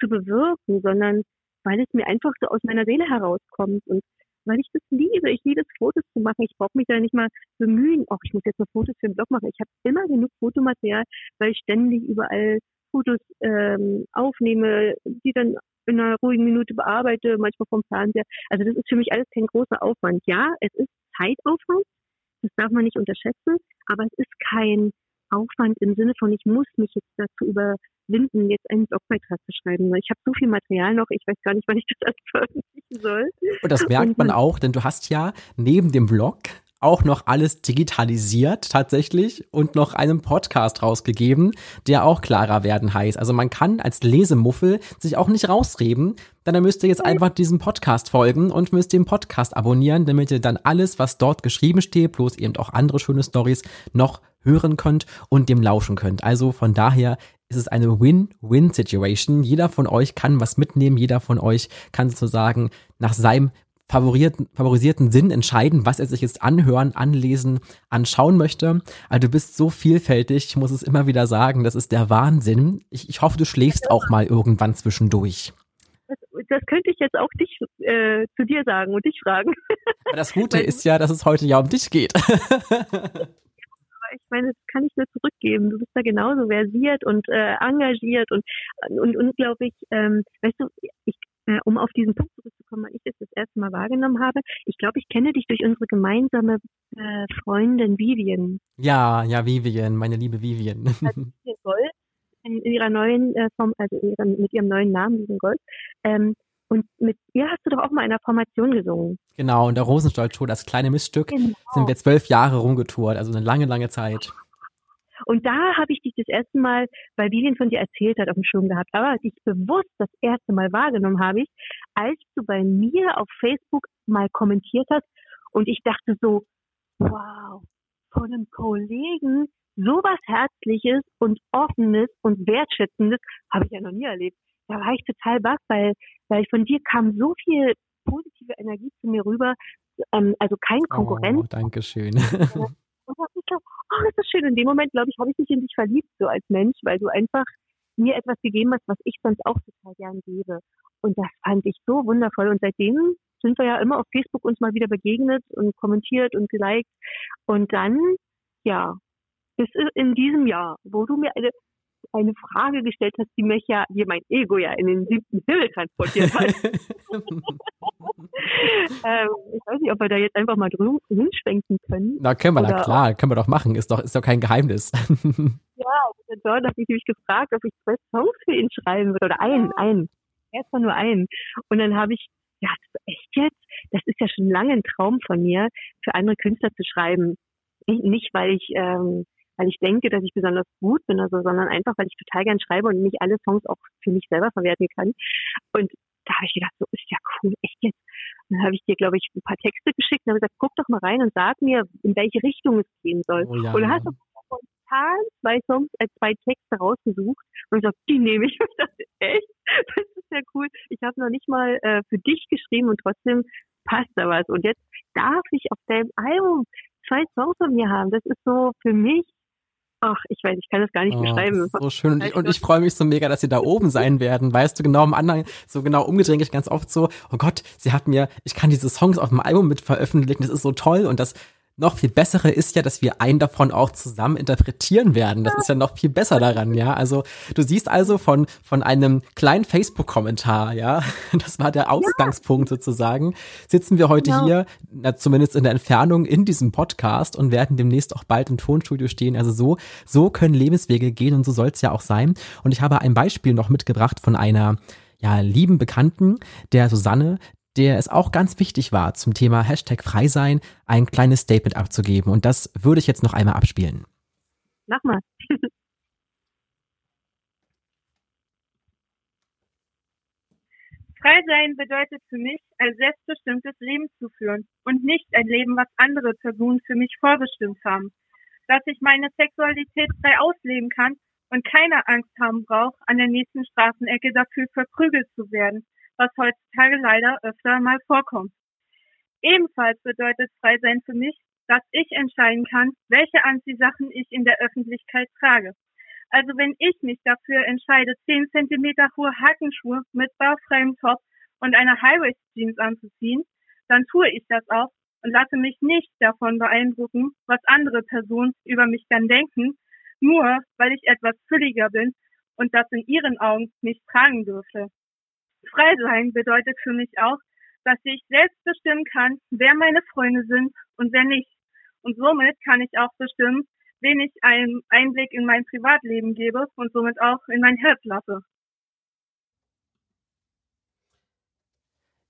zu bewirken, sondern weil es mir einfach so aus meiner Seele herauskommt. Und weil ich das liebe. Ich liebe es, Fotos zu machen. Ich brauche mich da nicht mal bemühen. Ach, ich muss jetzt noch Fotos für den Blog machen. Ich habe immer genug Fotomaterial, weil ich ständig überall Fotos ähm, aufnehme, die dann in einer ruhigen Minute bearbeite, manchmal vom Fernseher. Also das ist für mich alles kein großer Aufwand. Ja, es ist Zeitaufwand, das darf man nicht unterschätzen, aber es ist kein Aufwand im Sinne von, ich muss mich jetzt dazu überwinden, jetzt einen Blogbeitrag zu schreiben. Ich habe so viel Material noch, ich weiß gar nicht, wann ich das alles veröffentlichen soll. Und das merkt man auch, denn du hast ja neben dem Blog auch noch alles digitalisiert tatsächlich und noch einen Podcast rausgegeben, der auch klarer werden heißt. Also man kann als Lesemuffel sich auch nicht rausreden, denn dann müsst ihr jetzt einfach diesem Podcast folgen und müsst den Podcast abonnieren, damit ihr dann alles, was dort geschrieben steht, plus eben auch andere schöne Stories noch hören könnt und dem lauschen könnt. Also von daher ist es eine Win-Win-Situation. Jeder von euch kann was mitnehmen, jeder von euch kann sozusagen nach seinem favorisierten Sinn entscheiden, was er sich jetzt anhören, anlesen, anschauen möchte. Also du bist so vielfältig, ich muss es immer wieder sagen, das ist der Wahnsinn. Ich, ich hoffe, du schläfst auch mal irgendwann zwischendurch. Das, das könnte ich jetzt auch dich äh, zu dir sagen und dich fragen. Aber das Gute ist ja, dass es heute ja um dich geht. ich meine, das kann ich nur zurückgeben. Du bist da genauso versiert und äh, engagiert und, und unglaublich, ähm, weißt du, ich, äh, um auf diesen Punkt zurückzukommen, weil ich das das erste Mal wahrgenommen habe. Ich glaube, ich kenne dich durch unsere gemeinsame äh, Freundin Vivian. Ja, ja, Vivian, meine liebe Vivian. Gold in, in ihrer neuen äh, Form, also ihrem, mit ihrem neuen Namen, Vivian Gold. Ähm, und mit ihr hast du doch auch mal in einer Formation gesungen. Genau, in der Rosenstolz-Tour, das kleine Miststück, genau. sind wir zwölf Jahre rumgetourt, also eine lange, lange Zeit. Und da habe ich dich das erste Mal, weil Vivian von dir erzählt hat, auf dem Schirm gehabt. Aber dich bewusst das erste Mal wahrgenommen habe ich, als du bei mir auf Facebook mal kommentiert hast. Und ich dachte so, wow, von einem Kollegen sowas Herzliches und Offenes und Wertschätzendes habe ich ja noch nie erlebt da war ich total baff, weil, weil von dir kam so viel positive Energie zu mir rüber, ähm, also kein Konkurrent. Oh, Dankeschön. Und da ich so, oh, das ist schön. In dem Moment, glaube ich, habe ich mich in dich verliebt, so als Mensch, weil du einfach mir etwas gegeben hast, was ich sonst auch total gern gebe. Und das fand ich so wundervoll. Und seitdem sind wir ja immer auf Facebook uns mal wieder begegnet und kommentiert und geliked. Und dann, ja, bis in diesem Jahr, wo du mir eine eine Frage gestellt hast, die mich ja, die mein Ego ja in den siebten Himmel transportiert hat. ähm, ich weiß nicht, ob wir da jetzt einfach mal drüben hinschwenken können. Na, können wir, na klar, können wir doch machen. Ist doch, ist doch kein Geheimnis. ja, also dort habe ich mich gefragt, ob ich zwei Songs für ihn schreiben würde oder einen, einen. Erstmal nur einen. Und dann habe ich, ja, echt jetzt? Das ist ja schon lange ein Traum von mir, für andere Künstler zu schreiben. Nicht, weil ich ähm, weil ich denke, dass ich besonders gut bin, also, sondern einfach, weil ich total gern schreibe und nicht alle Songs auch für mich selber verwerten kann. Und da habe ich gedacht, so ist ja cool, echt jetzt. Und dann habe ich dir, glaube ich, ein paar Texte geschickt und habe gesagt, guck doch mal rein und sag mir, in welche Richtung es gehen soll. Oh ja, und hast du spontan zwei Songs, äh, zwei Texte rausgesucht und ich gesagt, die nehme ich. Und ich dachte, echt? Das ist ja cool. Ich habe noch nicht mal äh, für dich geschrieben und trotzdem passt da was. Und jetzt darf ich auf deinem Album zwei Songs von mir haben. Das ist so für mich Ach, ich weiß, ich kann das gar nicht oh, beschreiben. so schön. Und ich, und ich freue mich so mega, dass sie da oben sein werden. Weißt du, genau am anderen, so genau umgedreht, ich ganz oft so, oh Gott, sie hat mir, ich kann diese Songs auf dem Album mit veröffentlichen, das ist so toll und das noch viel bessere ist ja, dass wir einen davon auch zusammen interpretieren werden. Das ist ja noch viel besser daran, ja. Also du siehst also von, von einem kleinen Facebook-Kommentar, ja, das war der Ausgangspunkt sozusagen, sitzen wir heute genau. hier, na, zumindest in der Entfernung in diesem Podcast und werden demnächst auch bald im Tonstudio stehen. Also so, so können Lebenswege gehen und so soll es ja auch sein. Und ich habe ein Beispiel noch mitgebracht von einer ja, lieben Bekannten, der Susanne, der es auch ganz wichtig war, zum Thema Hashtag frei sein ein kleines Statement abzugeben. Und das würde ich jetzt noch einmal abspielen. Mach mal. Frei sein bedeutet für mich, ein selbstbestimmtes Leben zu führen und nicht ein Leben, was andere Personen für mich vorbestimmt haben. Dass ich meine Sexualität frei ausleben kann und keine Angst haben brauche, an der nächsten Straßenecke dafür verprügelt zu werden was heutzutage leider öfter mal vorkommt. Ebenfalls bedeutet frei sein für mich, dass ich entscheiden kann, welche Anziehsachen ich in der Öffentlichkeit trage. Also wenn ich mich dafür entscheide, 10 Zentimeter hohe Hackenschuhe mit baufreiem Top und eine High-Waist Jeans anzuziehen, dann tue ich das auch und lasse mich nicht davon beeindrucken, was andere Personen über mich dann denken, nur weil ich etwas fülliger bin und das in ihren Augen nicht tragen dürfte. Frei sein bedeutet für mich auch, dass ich selbst bestimmen kann, wer meine Freunde sind und wer nicht. Und somit kann ich auch bestimmen, wen ich einen Einblick in mein Privatleben gebe und somit auch in mein Herz lasse.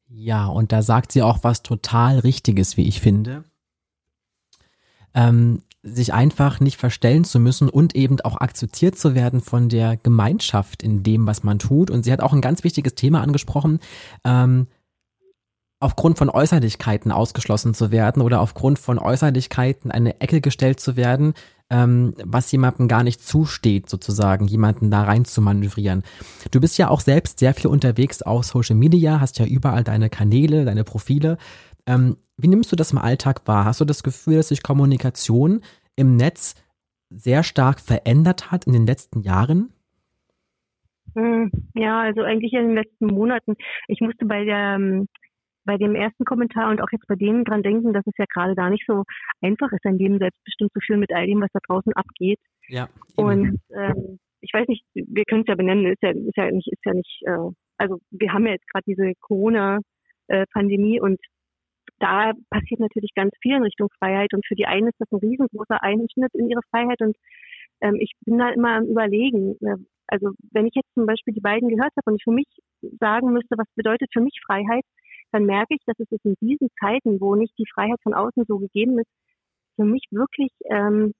Ja, und da sagt sie auch was total Richtiges, wie ich finde. Ähm, sich einfach nicht verstellen zu müssen und eben auch akzeptiert zu werden von der Gemeinschaft in dem, was man tut. Und sie hat auch ein ganz wichtiges Thema angesprochen, ähm, aufgrund von Äußerlichkeiten ausgeschlossen zu werden oder aufgrund von Äußerlichkeiten eine Ecke gestellt zu werden, ähm, was jemandem gar nicht zusteht, sozusagen, jemanden da rein zu manövrieren. Du bist ja auch selbst sehr viel unterwegs auf Social Media, hast ja überall deine Kanäle, deine Profile. Ähm, wie nimmst du das im Alltag wahr? Hast du das Gefühl, dass sich Kommunikation im Netz sehr stark verändert hat in den letzten Jahren? Hm, ja, also eigentlich in den letzten Monaten. Ich musste bei der ähm, bei dem ersten Kommentar und auch jetzt bei dem dran denken, dass es ja gerade da nicht so einfach ist, sein Leben selbstbestimmt zu führen mit all dem, was da draußen abgeht. Ja. Und ähm, ich weiß nicht, wir können es ja benennen, ist ja, ist ja nicht, ist ja nicht, äh, also wir haben ja jetzt gerade diese Corona-Pandemie und da passiert natürlich ganz viel in Richtung Freiheit und für die einen ist das ein riesengroßer Einschnitt in ihre Freiheit und ähm, ich bin da immer am Überlegen. Äh, also wenn ich jetzt zum Beispiel die beiden gehört habe und ich für mich sagen müsste, was bedeutet für mich Freiheit, dann merke ich, dass es in diesen Zeiten, wo nicht die Freiheit von außen so gegeben ist, für mich wirklich ähm,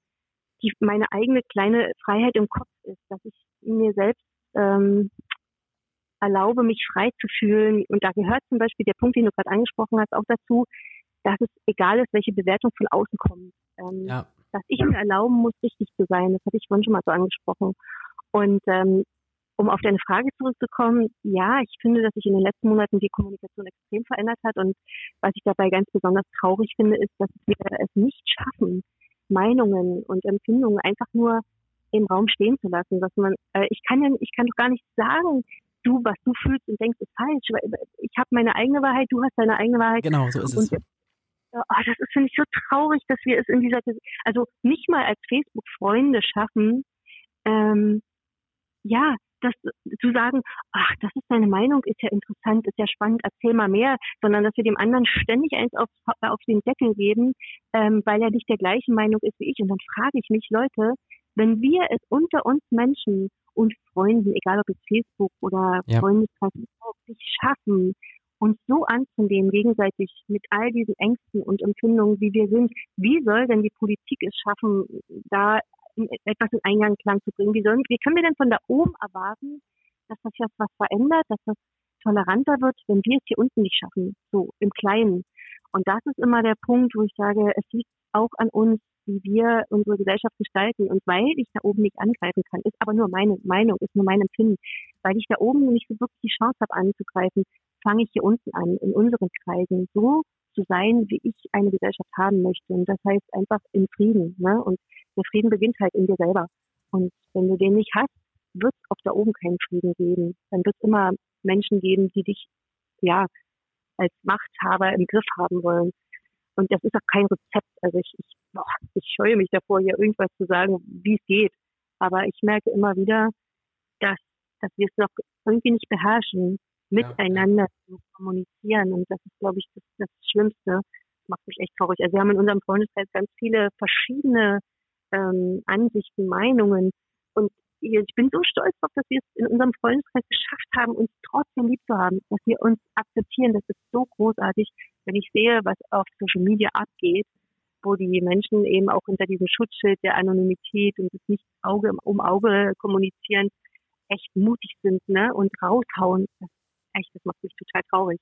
die, meine eigene kleine Freiheit im Kopf ist, dass ich mir selbst ähm, erlaube, mich frei zu fühlen. Und da gehört zum Beispiel der Punkt, den du gerade angesprochen hast, auch dazu, dass es egal ist, welche Bewertung von außen kommt. Ähm, ja. Dass ich mir erlauben muss, richtig zu sein. Das hatte ich vorhin schon mal so angesprochen. Und ähm, um auf deine Frage zurückzukommen, ja, ich finde, dass sich in den letzten Monaten die Kommunikation extrem verändert hat. Und was ich dabei ganz besonders traurig finde, ist, dass wir es nicht schaffen, Meinungen und Empfindungen einfach nur im Raum stehen zu lassen, dass man, äh, ich kann ja, ich kann doch gar nicht sagen, du, was du fühlst und denkst, ist falsch. Ich habe meine eigene Wahrheit, du hast deine eigene Wahrheit. Genau, so ist es. Und, oh, das ist, finde ich, so traurig, dass wir es in dieser, also nicht mal als Facebook-Freunde schaffen, ähm, ja, das zu sagen, ach, das ist deine Meinung, ist ja interessant, ist ja spannend, erzähl mal mehr, sondern dass wir dem anderen ständig eins auf, auf den Deckel geben, ähm, weil er nicht der gleichen Meinung ist wie ich. Und dann frage ich mich, Leute, wenn wir es unter uns Menschen und Freunden, egal ob jetzt Facebook oder ja. Freundeskreis, nicht schaffen, uns so anzunehmen, gegenseitig mit all diesen Ängsten und Empfindungen, wie wir sind, wie soll denn die Politik es schaffen, da etwas in Einklang zu bringen? Wie, sollen, wie können wir denn von da oben erwarten, dass das jetzt was verändert, dass das toleranter wird, wenn wir es hier unten nicht schaffen, so im Kleinen? Und das ist immer der Punkt, wo ich sage, es liegt auch an uns, wie wir unsere Gesellschaft gestalten. Und weil ich da oben nicht angreifen kann, ist aber nur meine Meinung, ist nur mein Empfinden, weil ich da oben nicht so wirklich die Chance habe anzugreifen, fange ich hier unten an, in unseren Kreisen so zu sein, wie ich eine Gesellschaft haben möchte. Und das heißt einfach in Frieden. Ne? Und der Frieden beginnt halt in dir selber. Und wenn du den nicht hast, wird es auch da oben keinen Frieden geben. Dann wird es immer Menschen geben, die dich ja als Machthaber im Griff haben wollen. Und das ist auch kein Rezept. Also ich, ich, boah, ich scheue mich davor, hier irgendwas zu sagen, wie es geht. Aber ich merke immer wieder, dass, dass wir es noch irgendwie nicht beherrschen, miteinander ja. zu kommunizieren. Und das ist, glaube ich, das, das Schlimmste. Das macht mich echt traurig. Also wir haben in unserem Freundeskreis ganz viele verschiedene ähm, Ansichten, Meinungen. Und ich bin so stolz darauf, dass wir es in unserem Freundeskreis geschafft haben, uns trotzdem lieb zu haben, dass wir uns akzeptieren. Das ist so großartig, wenn ich sehe, was auf Social Media abgeht, wo die Menschen eben auch unter diesem Schutzschild der Anonymität und das nicht Auge um Auge kommunizieren, echt mutig sind ne? und raushauen. Echt, das macht mich total traurig.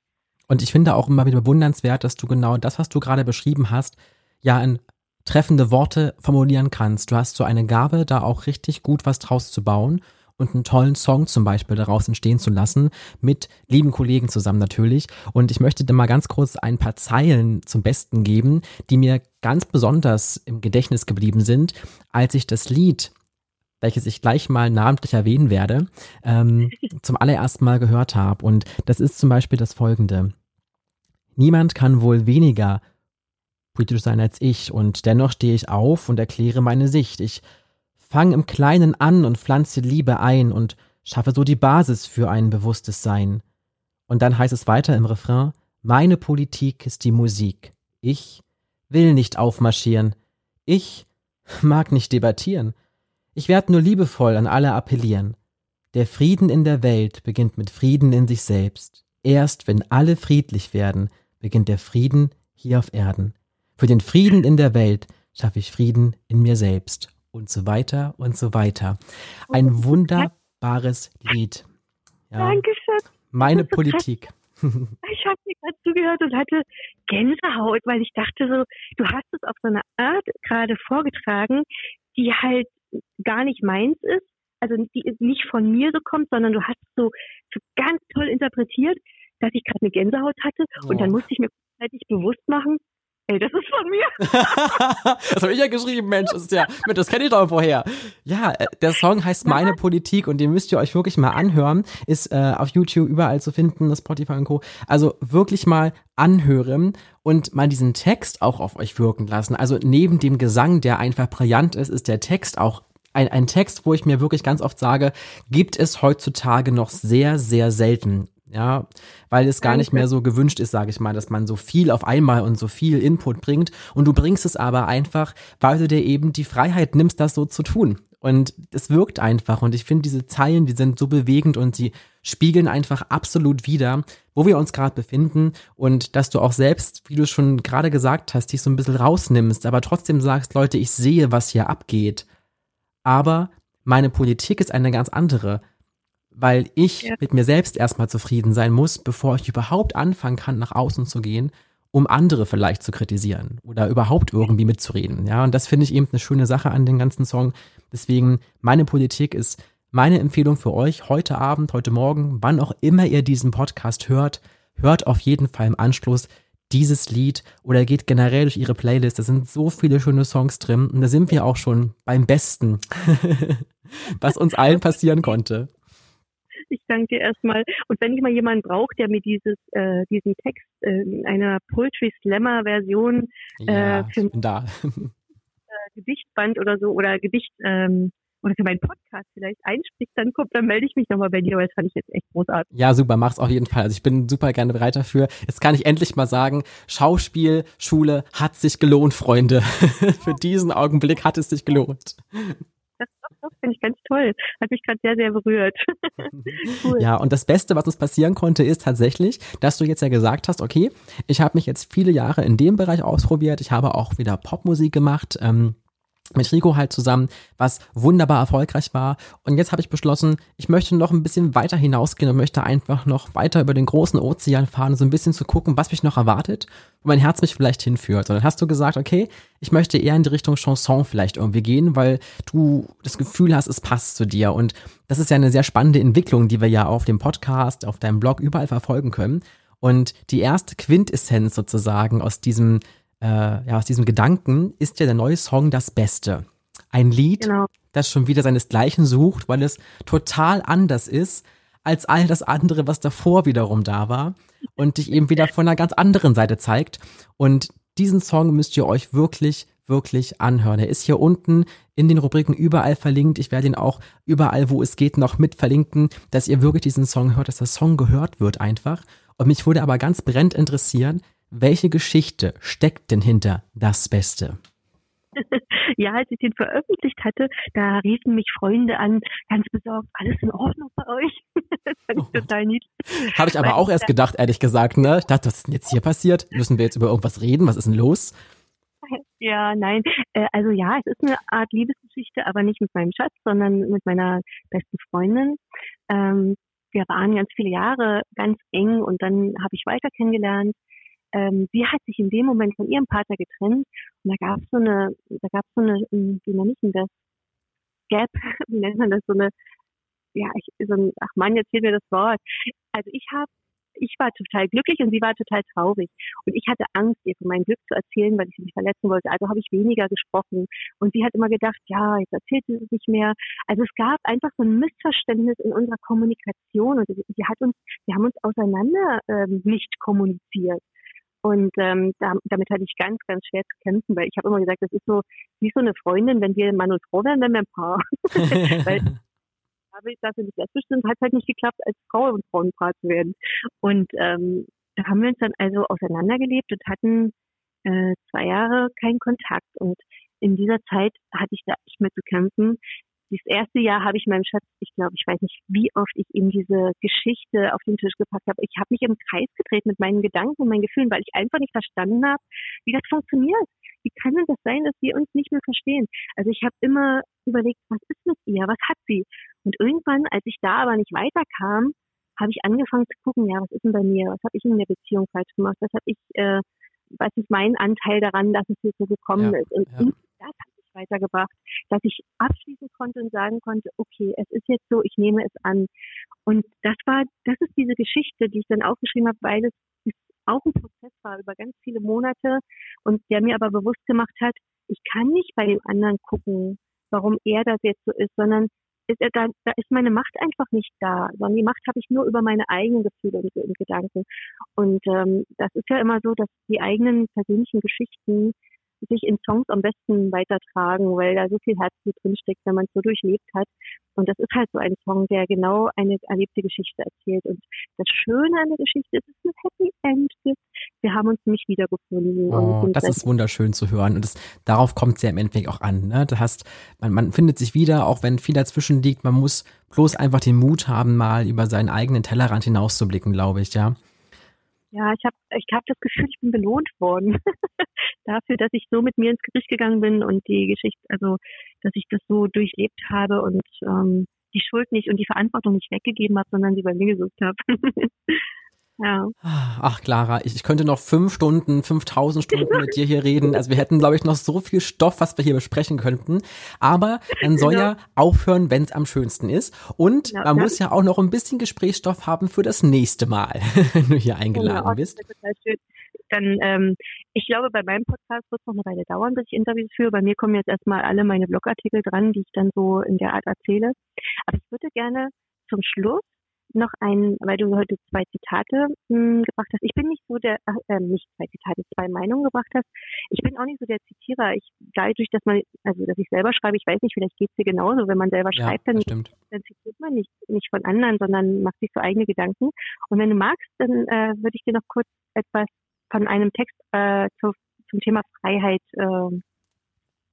Und ich finde auch immer wieder bewundernswert, dass du genau das, was du gerade beschrieben hast, ja in treffende Worte formulieren kannst. Du hast so eine Gabe, da auch richtig gut was draus zu bauen und einen tollen Song zum Beispiel daraus entstehen zu lassen, mit lieben Kollegen zusammen natürlich. Und ich möchte dir mal ganz kurz ein paar Zeilen zum Besten geben, die mir ganz besonders im Gedächtnis geblieben sind, als ich das Lied welches ich gleich mal namentlich erwähnen werde, ähm, zum allerersten Mal gehört habe. Und das ist zum Beispiel das folgende. Niemand kann wohl weniger politisch sein als ich, und dennoch stehe ich auf und erkläre meine Sicht. Ich fange im Kleinen an und pflanze Liebe ein und schaffe so die Basis für ein bewusstes Sein. Und dann heißt es weiter im Refrain, meine Politik ist die Musik. Ich will nicht aufmarschieren. Ich mag nicht debattieren. Ich werde nur liebevoll an alle appellieren. Der Frieden in der Welt beginnt mit Frieden in sich selbst. Erst wenn alle friedlich werden, beginnt der Frieden hier auf Erden. Für den Frieden in der Welt schaffe ich Frieden in mir selbst. Und so weiter und so weiter. Ein wunderbares Lied. Ja. Dankeschön. Meine Politik. Ich habe dir gerade zugehört und hatte Gänsehaut, weil ich dachte so, du hast es auf so eine Art gerade vorgetragen, die halt gar nicht meins ist, also die nicht von mir so kommt, sondern du hast es so, so ganz toll interpretiert, dass ich gerade eine Gänsehaut hatte oh. und dann musste ich mir gleichzeitig bewusst machen, Ey, das ist von mir. das habe ich ja geschrieben, Mensch. Das, ist ja, das kenne ich doch vorher. Ja, äh, der Song heißt Meine Politik und den müsst ihr euch wirklich mal anhören. Ist äh, auf YouTube überall zu finden, Spotify und Co. Also wirklich mal anhören und mal diesen Text auch auf euch wirken lassen. Also neben dem Gesang, der einfach brillant ist, ist der Text auch ein, ein Text, wo ich mir wirklich ganz oft sage, gibt es heutzutage noch sehr, sehr selten. Ja, weil es gar nicht mehr so gewünscht ist, sage ich mal, dass man so viel auf einmal und so viel Input bringt. Und du bringst es aber einfach, weil du dir eben die Freiheit nimmst, das so zu tun. Und es wirkt einfach. Und ich finde, diese Zeilen, die sind so bewegend und sie spiegeln einfach absolut wieder, wo wir uns gerade befinden. Und dass du auch selbst, wie du schon gerade gesagt hast, dich so ein bisschen rausnimmst, aber trotzdem sagst, Leute, ich sehe, was hier abgeht. Aber meine Politik ist eine ganz andere weil ich ja. mit mir selbst erstmal zufrieden sein muss, bevor ich überhaupt anfangen kann, nach außen zu gehen, um andere vielleicht zu kritisieren oder überhaupt irgendwie mitzureden. Ja, und das finde ich eben eine schöne Sache an dem ganzen Song. Deswegen, meine Politik ist meine Empfehlung für euch heute Abend, heute Morgen, wann auch immer ihr diesen Podcast hört, hört auf jeden Fall im Anschluss dieses Lied oder geht generell durch ihre Playlist. Da sind so viele schöne Songs drin und da sind wir auch schon beim Besten, was uns allen passieren konnte. Ich danke dir erstmal. Und wenn ich mal jemanden brauche, der mir dieses, äh, diesen Text äh, in einer Poetry Slammer Version äh, ja, für da. äh, Gedichtband oder so oder Gedicht ähm, oder für meinen Podcast vielleicht einspricht, dann kommt, dann melde ich mich nochmal bei dir, weil das fand ich jetzt echt großartig. Ja, super, mach's auf jeden Fall. Also ich bin super gerne bereit dafür. Jetzt kann ich endlich mal sagen, Schauspielschule hat sich gelohnt, Freunde. für diesen Augenblick hat es sich gelohnt. Das, finde ich ganz toll. Hat mich gerade sehr, sehr berührt. cool. Ja, und das Beste, was uns passieren konnte, ist tatsächlich, dass du jetzt ja gesagt hast, okay, ich habe mich jetzt viele Jahre in dem Bereich ausprobiert. Ich habe auch wieder Popmusik gemacht. Ähm, mit Rico halt zusammen, was wunderbar erfolgreich war. Und jetzt habe ich beschlossen, ich möchte noch ein bisschen weiter hinausgehen und möchte einfach noch weiter über den großen Ozean fahren, so ein bisschen zu gucken, was mich noch erwartet, wo mein Herz mich vielleicht hinführt. Und dann hast du gesagt, okay, ich möchte eher in die Richtung Chanson vielleicht irgendwie gehen, weil du das Gefühl hast, es passt zu dir. Und das ist ja eine sehr spannende Entwicklung, die wir ja auf dem Podcast, auf deinem Blog überall verfolgen können. Und die erste Quintessenz sozusagen aus diesem äh, ja, aus diesem Gedanken ist ja der neue Song das Beste. Ein Lied, genau. das schon wieder seinesgleichen sucht, weil es total anders ist als all das andere, was davor wiederum da war und dich eben wieder von einer ganz anderen Seite zeigt. Und diesen Song müsst ihr euch wirklich, wirklich anhören. Er ist hier unten in den Rubriken überall verlinkt. Ich werde ihn auch überall, wo es geht, noch mit verlinken, dass ihr wirklich diesen Song hört, dass der Song gehört wird einfach. Und mich würde aber ganz brennend interessieren, welche Geschichte steckt denn hinter das Beste? ja, als ich den veröffentlicht hatte, da riefen mich Freunde an, ganz besorgt, alles in Ordnung bei euch. das fand ich oh. total niedlich. Habe ich aber Weil auch erst gedacht, ehrlich gesagt, ne? Ich dachte, was ist denn jetzt hier passiert? Müssen wir jetzt über irgendwas reden? Was ist denn los? Ja, nein. Äh, also ja, es ist eine Art Liebesgeschichte, aber nicht mit meinem Schatz, sondern mit meiner besten Freundin. Ähm, wir waren ganz viele Jahre ganz eng und dann habe ich weiter kennengelernt ähm, sie hat sich in dem Moment von ihrem Partner getrennt und da gab es so eine, da gab so eine, hm, wie nenne ich denn das? Gap, wie nennt man das? So eine, ja, ich, so ein, ach Mann, jetzt fehlt mir das Wort. Also ich habe ich war total glücklich und sie war total traurig. Und ich hatte Angst, ihr von meinem Glück zu erzählen, weil ich sie nicht verletzen wollte. Also habe ich weniger gesprochen. Und sie hat immer gedacht, ja, jetzt erzählt sie es nicht mehr. Also es gab einfach so ein Missverständnis in unserer Kommunikation. Und sie hat uns, wir haben uns auseinander ähm, nicht kommuniziert. Und ähm, da, damit hatte ich ganz, ganz schwer zu kämpfen, weil ich habe immer gesagt, das ist so wie so eine Freundin, wenn wir Mann und Frau dann wären wir ein Paar. weil habe ich dafür nicht selbstbestimmt, hat halt nicht geklappt, als Frau und Frauenpaar zu werden. Und ähm, da haben wir uns dann also auseinandergelebt und hatten äh, zwei Jahre keinen Kontakt. Und in dieser Zeit hatte ich da nicht mehr zu kämpfen dieses erste Jahr habe ich meinem Schatz, ich glaube, ich weiß nicht, wie oft ich ihm diese Geschichte auf den Tisch gepackt habe. Ich habe mich im Kreis gedreht mit meinen Gedanken und meinen Gefühlen, weil ich einfach nicht verstanden habe, wie das funktioniert. Wie kann denn das sein, dass wir uns nicht mehr verstehen? Also ich habe immer überlegt, was ist mit ihr? Was hat sie? Und irgendwann, als ich da aber nicht weiterkam, habe ich angefangen zu gucken, ja, was ist denn bei mir? Was habe ich in der Beziehung falsch gemacht? Was habe ich, äh, was ist mein Anteil daran, dass es hier so gekommen ja, ist? Und ja. das weitergebracht, dass ich abschließen konnte und sagen konnte, okay, es ist jetzt so, ich nehme es an. Und das war, das ist diese Geschichte, die ich dann aufgeschrieben habe, weil es auch ein Prozess war über ganz viele Monate und der mir aber bewusst gemacht hat, ich kann nicht bei dem anderen gucken, warum er das jetzt so ist, sondern ist, da, da ist meine Macht einfach nicht da, sondern die Macht habe ich nur über meine eigenen Gefühle und, und Gedanken. Und ähm, das ist ja immer so, dass die eigenen persönlichen Geschichten sich in Songs am besten weitertragen, weil da so viel Herzblut drinsteckt, wenn man es so durchlebt hat. Und das ist halt so ein Song, der genau eine erlebte Geschichte erzählt. Und das Schöne an der Geschichte ist, dass es ein Happy End gibt. Wir haben uns nicht wiedergefunden. Oh, das ist wunderschön zu hören. Und das, darauf kommt es ja im Endeffekt auch an. Ne? Das heißt, man, man findet sich wieder, auch wenn viel dazwischen liegt. Man muss bloß einfach den Mut haben, mal über seinen eigenen Tellerrand hinauszublicken, glaube ich, ja. Ja, ich habe ich hab das Gefühl, ich bin belohnt worden dafür, dass ich so mit mir ins Gericht gegangen bin und die Geschichte, also dass ich das so durchlebt habe und ähm, die Schuld nicht und die Verantwortung nicht weggegeben habe, sondern sie bei mir gesucht habe. Ja. Ach, Clara, ich, ich, könnte noch fünf Stunden, 5000 Stunden mit dir hier reden. Also wir hätten, glaube ich, noch so viel Stoff, was wir hier besprechen könnten. Aber man soll genau. ja aufhören, wenn es am schönsten ist. Und genau, man muss ja auch noch ein bisschen Gesprächsstoff haben für das nächste Mal, wenn du hier eingeladen genau, bist. Dann, ähm, ich glaube, bei meinem Podcast wird es noch eine Weile dauern, bis ich Interviews führe. Bei mir kommen jetzt erstmal alle meine Blogartikel dran, die ich dann so in der Art erzähle. Aber ich würde gerne zum Schluss noch ein, weil du heute zwei Zitate mh, hm, gebracht hast. Ich bin nicht so der, äh, nicht zwei Zitate, zwei Meinungen gebracht hast. Ich bin auch nicht so der Zitierer. Ich, dadurch, dass man, also dass ich selber schreibe, ich weiß nicht, vielleicht geht es dir genauso. Wenn man selber ja, schreibt, dann, dann zitiert man nicht, nicht von anderen, sondern macht sich so eigene Gedanken. Und wenn du magst, dann äh, würde ich dir noch kurz etwas von einem Text äh, zu, zum Thema Freiheit äh,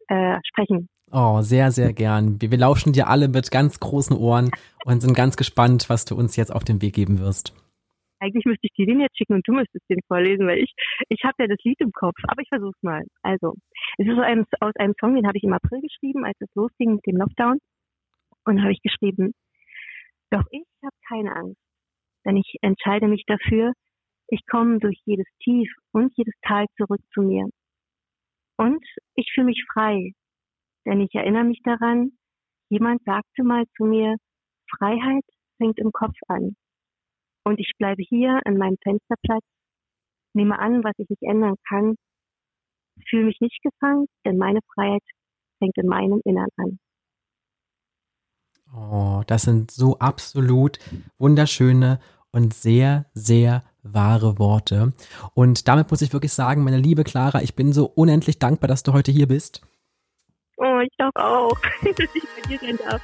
äh, sprechen. Oh, sehr, sehr gern. Wir, wir lauschen dir alle mit ganz großen Ohren und sind ganz gespannt, was du uns jetzt auf den Weg geben wirst. Eigentlich müsste ich dir den jetzt schicken und du müsstest den vorlesen, weil ich, ich habe ja das Lied im Kopf, aber ich versuch's mal. Also, es ist aus einem, aus einem Song, den habe ich im April geschrieben, als es losging mit dem Lockdown. Und habe ich geschrieben, doch ich habe keine Angst, denn ich entscheide mich dafür, ich komme durch jedes Tief und jedes Tal zurück zu mir. Und ich fühle mich frei, denn ich erinnere mich daran, jemand sagte mal zu mir, Freiheit fängt im Kopf an. Und ich bleibe hier an meinem Fensterplatz, nehme an, was ich nicht ändern kann, fühle mich nicht gefangen, denn meine Freiheit fängt in meinem Innern an. Oh, das sind so absolut wunderschöne und sehr, sehr wahre Worte. Und damit muss ich wirklich sagen, meine liebe Clara, ich bin so unendlich dankbar, dass du heute hier bist. Oh, ich glaube auch, dass ich bei dir sein darf.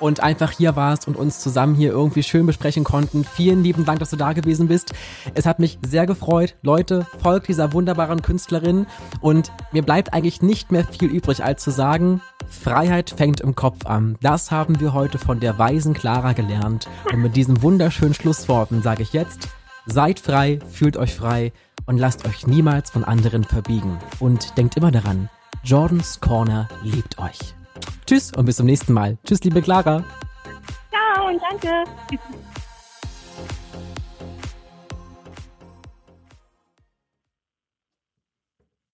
Und einfach hier warst und uns zusammen hier irgendwie schön besprechen konnten. Vielen lieben Dank, dass du da gewesen bist. Es hat mich sehr gefreut. Leute, folgt dieser wunderbaren Künstlerin. Und mir bleibt eigentlich nicht mehr viel übrig, als zu sagen, Freiheit fängt im Kopf an. Das haben wir heute von der weisen Clara gelernt. Und mit diesen wunderschönen Schlussworten sage ich jetzt, seid frei, fühlt euch frei und lasst euch niemals von anderen verbiegen. Und denkt immer daran, Jordans Corner liebt euch. Tschüss und bis zum nächsten Mal. Tschüss, liebe Clara. Ciao und danke.